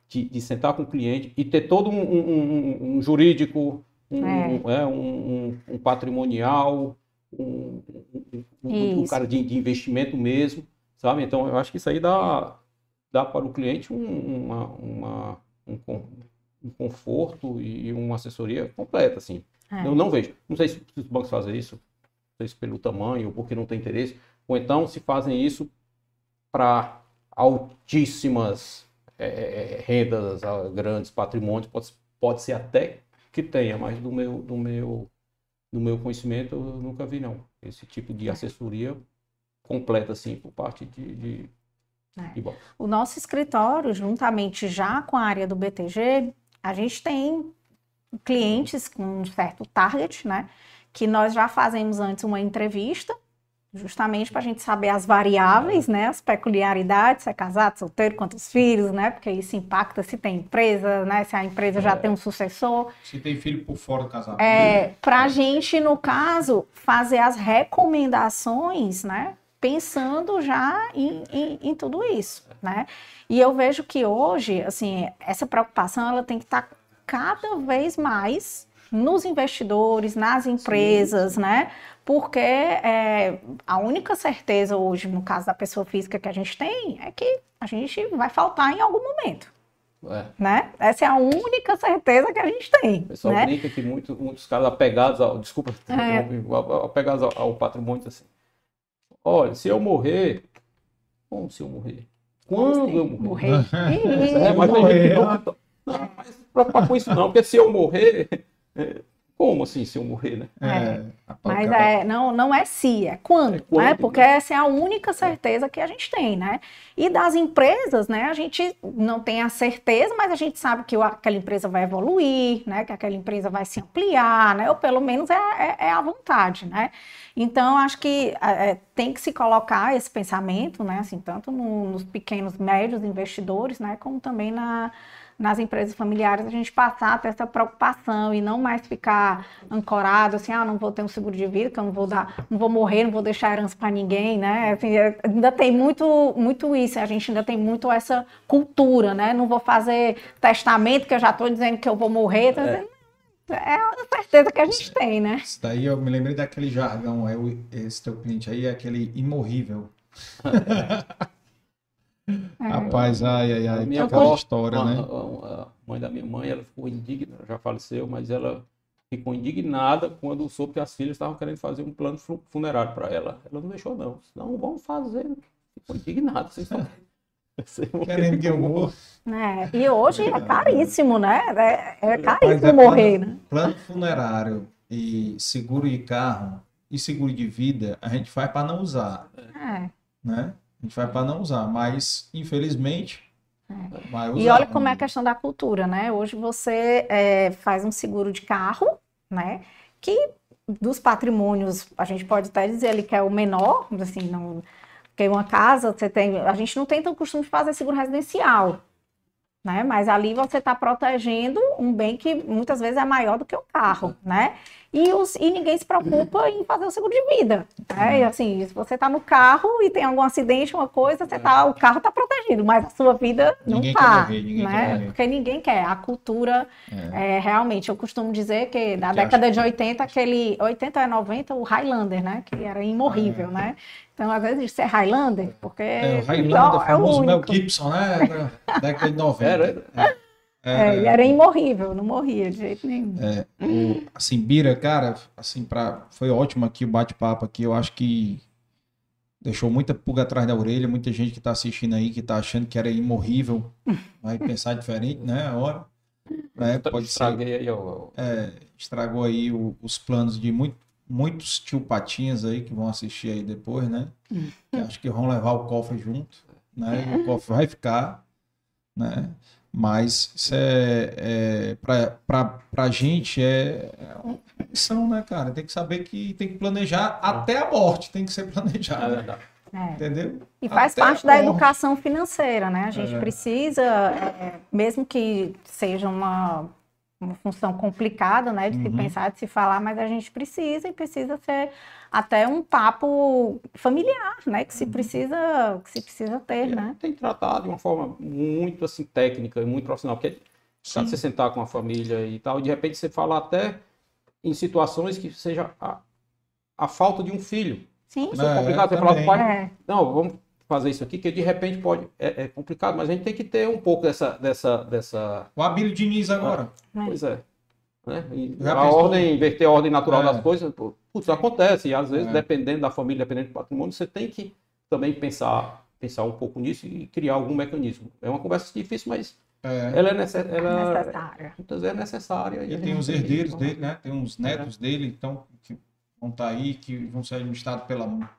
de, de, sentar com o cliente e ter todo um, um, um, jurídico, um, é. é um, patrimonial, um, cara de, investimento mesmo, sabe? Então eu acho que isso aí dá, dá para o cliente uma, uma, um, um conforto e uma assessoria completa, assim. É. Eu não vejo. Não sei se os bancos fazem isso, não sei se pelo tamanho ou porque não tem interesse, ou então se fazem isso para altíssimas é, é, rendas, grandes patrimônios, pode, pode ser até que tenha, mas do meu, do meu, do meu conhecimento eu nunca vi não. Esse tipo de é. assessoria completa assim por parte de, de, é. O nosso escritório, juntamente já com a área do BTG, a gente tem clientes com um certo target, né? Que nós já fazemos antes uma entrevista justamente para a gente saber as variáveis, né, as peculiaridades, se é casado, solteiro, quantos filhos, né, porque isso impacta se tem empresa, né, se a empresa já é. tem um sucessor. Se tem filho por fora do casamento. É, para a gente, no caso, fazer as recomendações, né, pensando já em, em, em, tudo isso, né. E eu vejo que hoje, assim, essa preocupação, ela tem que estar tá cada vez mais nos investidores, nas empresas, Sim. né? porque é, a única certeza hoje, no caso da pessoa física que a gente tem, é que a gente vai faltar em algum momento. É. Né? Essa é a única certeza que a gente tem. O pessoal né? brinca que muito, muitos caras apegados ao. Desculpa, é. apegados ao, ao, patrimônio assim. Olha, se eu morrer. Como se eu morrer? Quando eu morrer? morrer? é, mas morrer. Não, não, mas não preocupar com isso não, porque se eu morrer. É, como assim, se eu morrer, né? É, é mas é, não, não é se, é quando, é quando né? Porque né? essa é a única certeza que a gente tem, né? E das empresas, né? A gente não tem a certeza, mas a gente sabe que aquela empresa vai evoluir, né? Que aquela empresa vai se ampliar, né? Ou pelo menos é, é, é a vontade, né? Então, acho que é, tem que se colocar esse pensamento, né? Assim, tanto no, nos pequenos, médios investidores, né? Como também na nas empresas familiares a gente passar a ter essa preocupação e não mais ficar ancorado assim, ah, não vou ter um seguro de vida, que eu não vou dar, não vou morrer, não vou deixar herança para ninguém, né? Assim, é, ainda tem muito, muito isso, a gente ainda tem muito essa cultura, né? Não vou fazer testamento, que eu já estou dizendo que eu vou morrer. Tá é. É a certeza que a gente tem, né? Isso daí eu me lembrei daquele jargão, é esse teu cliente aí é aquele imorrível. É. Rapaz, ai, ai, ai, minha avó, história, né? A, mãe da minha mãe, ela ficou indignada, já faleceu, mas ela ficou indignada quando soube que as filhas estavam querendo fazer um plano funerário para ela. Ela não deixou, não. Não, vamos fazer. Ficou indignada. Vocês estão Querendo que eu morra. É, e hoje é caríssimo, né? É, é caríssimo é morrer, plano, né? Plano funerário e seguro de carro e seguro de vida, a gente faz para não usar. É. Né? A gente vai para não usar, mas infelizmente é. vai usar. E olha como é a questão da cultura, né? Hoje você é, faz um seguro de carro, né? Que dos patrimônios, a gente pode até dizer ali que é o menor, assim, não, porque uma casa, você tem, a gente não tem tanto costume de fazer seguro residencial, né? Mas ali você está protegendo um bem que muitas vezes é maior do que o carro, né? E, os, e ninguém se preocupa em fazer o seguro de vida. Né? E assim, se você está no carro e tem algum acidente, uma coisa, você tá, o carro está protegido, mas a sua vida não está. Né? Porque ninguém quer. A cultura, é. É, realmente, eu costumo dizer que na que década de 80, aquele 80 a 90, o Highlander, né? Que era imorrível, é. né? Então, às vezes, isso é Highlander, porque. É, o Highlander, é famoso Mel Gibson, né? década de 90. Era, é. É, ele era imorrível, não morria de jeito nenhum. É, o, assim, Bira, cara, assim, pra, foi ótimo aqui o bate-papo aqui. Eu acho que deixou muita pulga atrás da orelha, muita gente que está assistindo aí, que está achando que era imorrível, vai pensar diferente, né? A hora. Né? Pode Estraguei ser, aí, ó. É, estragou aí o, os planos de muito, muitos tio Patinhas aí que vão assistir aí depois, né? Que acho que vão levar o cofre junto, né? E o cofre vai ficar, né? Mas isso é, é para a gente é, é uma missão, né, cara? Tem que saber que tem que planejar até a morte, tem que ser planejado. É. É. Entendeu? E faz até parte da educação financeira, né? A gente é. precisa, é, mesmo que seja uma, uma função complicada, né, de uhum. se pensar, de se falar, mas a gente precisa e precisa ser até um papo familiar, né, que se uhum. precisa, que se precisa ter, é, né? Tem tratado de uma forma muito assim técnica e muito profissional, porque Sim. você sentar com a família e tal, e de repente você fala até em situações que seja a, a falta de um filho. Sim. Isso é, complicado, você falar com o pai, é. não, vamos fazer isso aqui, que de repente pode. É, é, complicado, mas a gente tem que ter um pouco dessa. dessa, dessa... O Abílio Diniz agora. Ah, pois é. Né? a ordem, inverter a ordem natural é. das coisas, putz, acontece. E às vezes, é. dependendo da família, dependendo do patrimônio, você tem que também pensar, pensar um pouco nisso e criar algum mecanismo. É uma conversa difícil, mas é. ela é, necess... ela... necessária. Muitas vezes é necessária. E, e tem os herdeiros dele, né? Tem uns netos dele, então, que vão estar tá aí, que vão ser administrados pela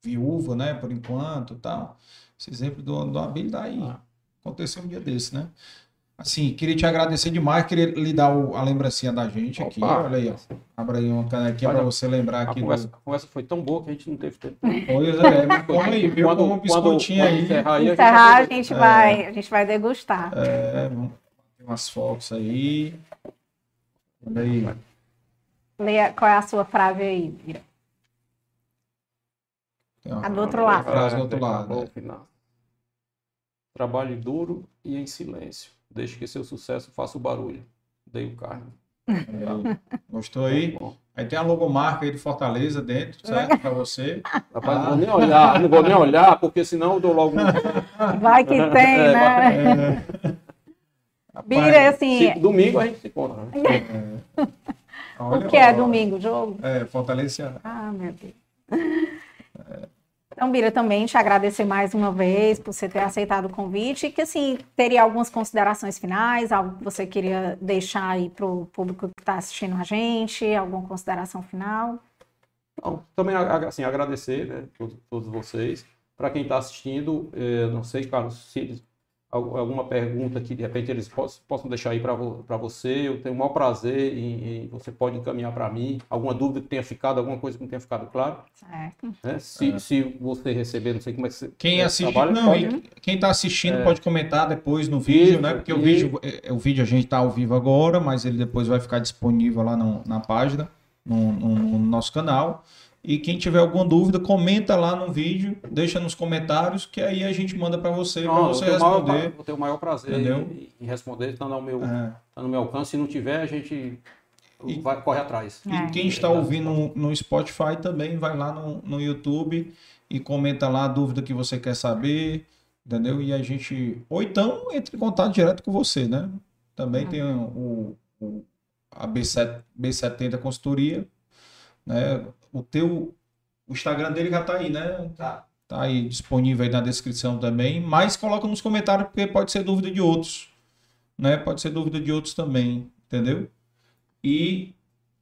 viúva, né? Por enquanto tal. Esse exemplo do, do Abílio tá aí. Ah. Aconteceu um dia desse, né? Assim, queria te agradecer demais, queria lhe dar o, a lembrancinha da gente Opa. aqui. Olha aí, ó. Abra aí uma canequinha para você lembrar aqui. A conversa, do... a conversa, foi tão boa que a gente não teve tempo. Pois é, mas como aí, viu? Quando, um biscoitinho aí. Encerrar, aí, encerrar a, gente, vai, a, gente vai, a gente vai degustar. É, vamos ter umas fotos aí. Olha aí. Leia, qual é a sua frase aí, Vira? A do outro lado. Frase do outro lado. É. Trabalhe duro e em silêncio Deixe que seu sucesso faça o barulho. Dei o carne. Gostou aí? Aí tem a logomarca aí de Fortaleza dentro, certo? Para você. Rapaz, ah. não vou nem olhar, não vou nem olhar, porque senão eu dou logo um... Vai que tem, é, né? É. Bira, assim... Se, domingo a gente se encontra. Né? É. Olha, o que é domingo, jogo? É, Fortaleza Ah, meu Deus. Então, Bira, também te agradecer mais uma vez por você ter aceitado o convite e que, assim, teria algumas considerações finais, algo que você queria deixar aí para o público que está assistindo a gente, alguma consideração final? Não, também, assim, agradecer, né, todos, todos vocês. Para quem está assistindo, eh, não sei, Carlos, se alguma pergunta que de repente eles possam deixar aí para você. Eu tenho o maior prazer e você pode encaminhar para mim. Alguma dúvida que tenha ficado, alguma coisa que não tenha ficado claro. Certo. Né? Se, é. se você receber, não sei como é que você quem assiste, trabalha, não, pode... quem está assistindo é... pode comentar depois no vídeo, Isso, né? Porque o vídeo, é, o vídeo a gente está ao vivo agora, mas ele depois vai ficar disponível lá no, na página, no, no, no nosso canal. E quem tiver alguma dúvida, comenta lá no vídeo, deixa nos comentários, que aí a gente manda para você, para você eu responder. Maior, vou ter o maior prazer em, em, responder, está no, meu, é. tá no meu alcance. Se não tiver, a gente e, vai, corre atrás. E é. quem está ouvindo no, no, Spotify também vai lá no, no YouTube e comenta lá a dúvida que você quer saber. entendeu? E a gente. Ou então entre em contato direto com você, né? Também uhum. tem o, o, a B7, B70 Consultoria, né? O teu. O Instagram dele já tá aí, né? Tá. Tá aí disponível aí na descrição também. Mas coloca nos comentários, porque pode ser dúvida de outros. Né? Pode ser dúvida de outros também, entendeu? E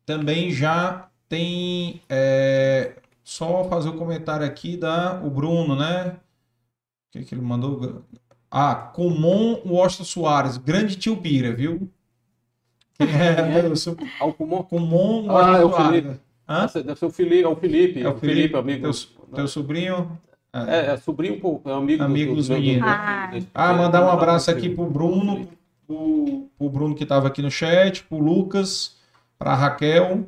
também já tem. É, só fazer o um comentário aqui da o Bruno, né? O que, que ele mandou? Ah, Comon Washington Soares, grande tio Bira, viu? É? é? Sou... Ah, o Comon? Comon ah, é o Felipe. Hã? Deve ser o Felipe, é o Felipe. É o Felipe, Felipe amigo. Teu, teu sobrinho? É, é sobrinho, é amigo, amigo dos, dos meninos. Ah, ah mandar um abraço aqui pro Bruno, pro, pro Bruno que estava aqui no chat, pro Lucas, pra Raquel,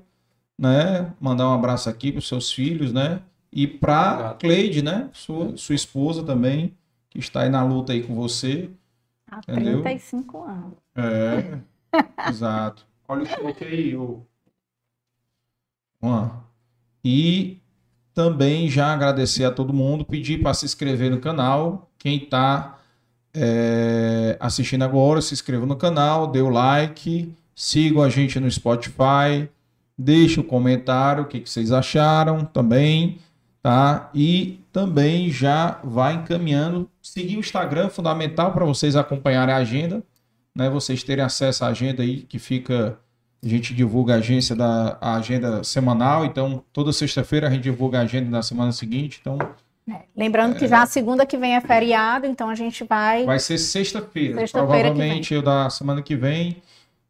né? Mandar um abraço aqui para os seus filhos, né? E para Cleide, né? Sua, sua esposa também, que está aí na luta aí com você. Há entendeu? 35 anos. É, exato. Olha o chat aí, o... E também já agradecer a todo mundo, pedir para se inscrever no canal. Quem está é, assistindo agora, se inscreva no canal, dê o like, sigam a gente no Spotify, Deixe um comentário, o que, que vocês acharam também, tá? E também já vai encaminhando. Seguir o Instagram, fundamental para vocês acompanharem a agenda, né? Vocês terem acesso à agenda aí que fica. A gente divulga a agência da a agenda semanal, então toda sexta-feira a gente divulga a agenda da semana seguinte. Então, é, lembrando que já a segunda que vem é feriado, então a gente vai. Vai ser sexta-feira. Sexta provavelmente o da semana que vem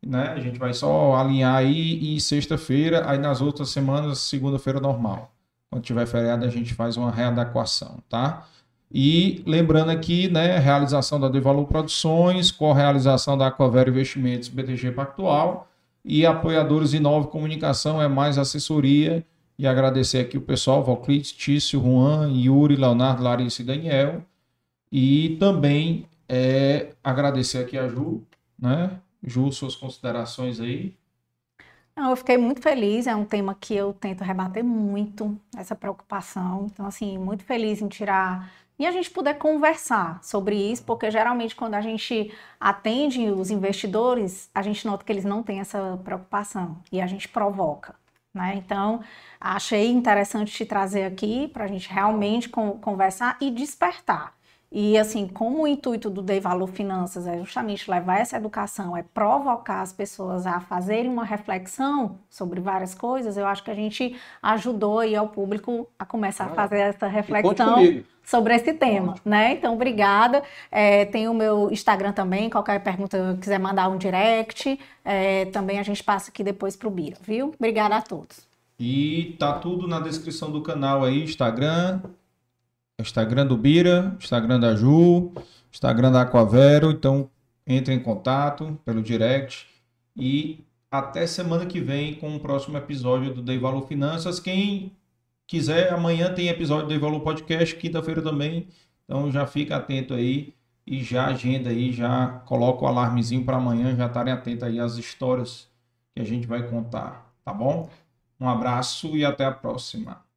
né? A gente vai só alinhar aí e sexta-feira, aí nas outras semanas, segunda-feira normal. Quando tiver feriado, a gente faz uma readequação, tá? E lembrando aqui, né, realização da Devalor Produções, co-realização da Aquavera Investimentos BTG Pactual e apoiadores Inove Comunicação é mais assessoria e agradecer aqui o pessoal, Valclites, Tício, Juan, Yuri, Leonardo, Larissa e Daniel. E também é, agradecer aqui a Ju, né, Ju, suas considerações aí? Eu fiquei muito feliz, é um tema que eu tento rebater muito, essa preocupação. Então, assim, muito feliz em tirar e a gente puder conversar sobre isso, porque geralmente quando a gente atende os investidores, a gente nota que eles não têm essa preocupação e a gente provoca. Né? Então, achei interessante te trazer aqui para a gente realmente conversar e despertar. E assim, como o intuito do Dei Valor Finanças é justamente levar essa educação, é provocar as pessoas a fazerem uma reflexão sobre várias coisas, eu acho que a gente ajudou aí ao público a começar a fazer essa reflexão sobre esse tema, né? Então, obrigada. É, tem o meu Instagram também, qualquer pergunta quiser mandar um direct, é, também a gente passa aqui depois para o Bira, viu? Obrigada a todos. E tá tudo na descrição do canal aí, Instagram, Instagram do Bira, Instagram da Ju, Instagram da Aquavero. Então, entre em contato pelo direct. E até semana que vem com o próximo episódio do Dei Valor Finanças. Quem quiser, amanhã tem episódio do Valor Podcast, quinta-feira também. Então já fica atento aí e já agenda aí, já coloca o alarmezinho para amanhã, já estarem atentos aí às histórias que a gente vai contar, tá bom? Um abraço e até a próxima.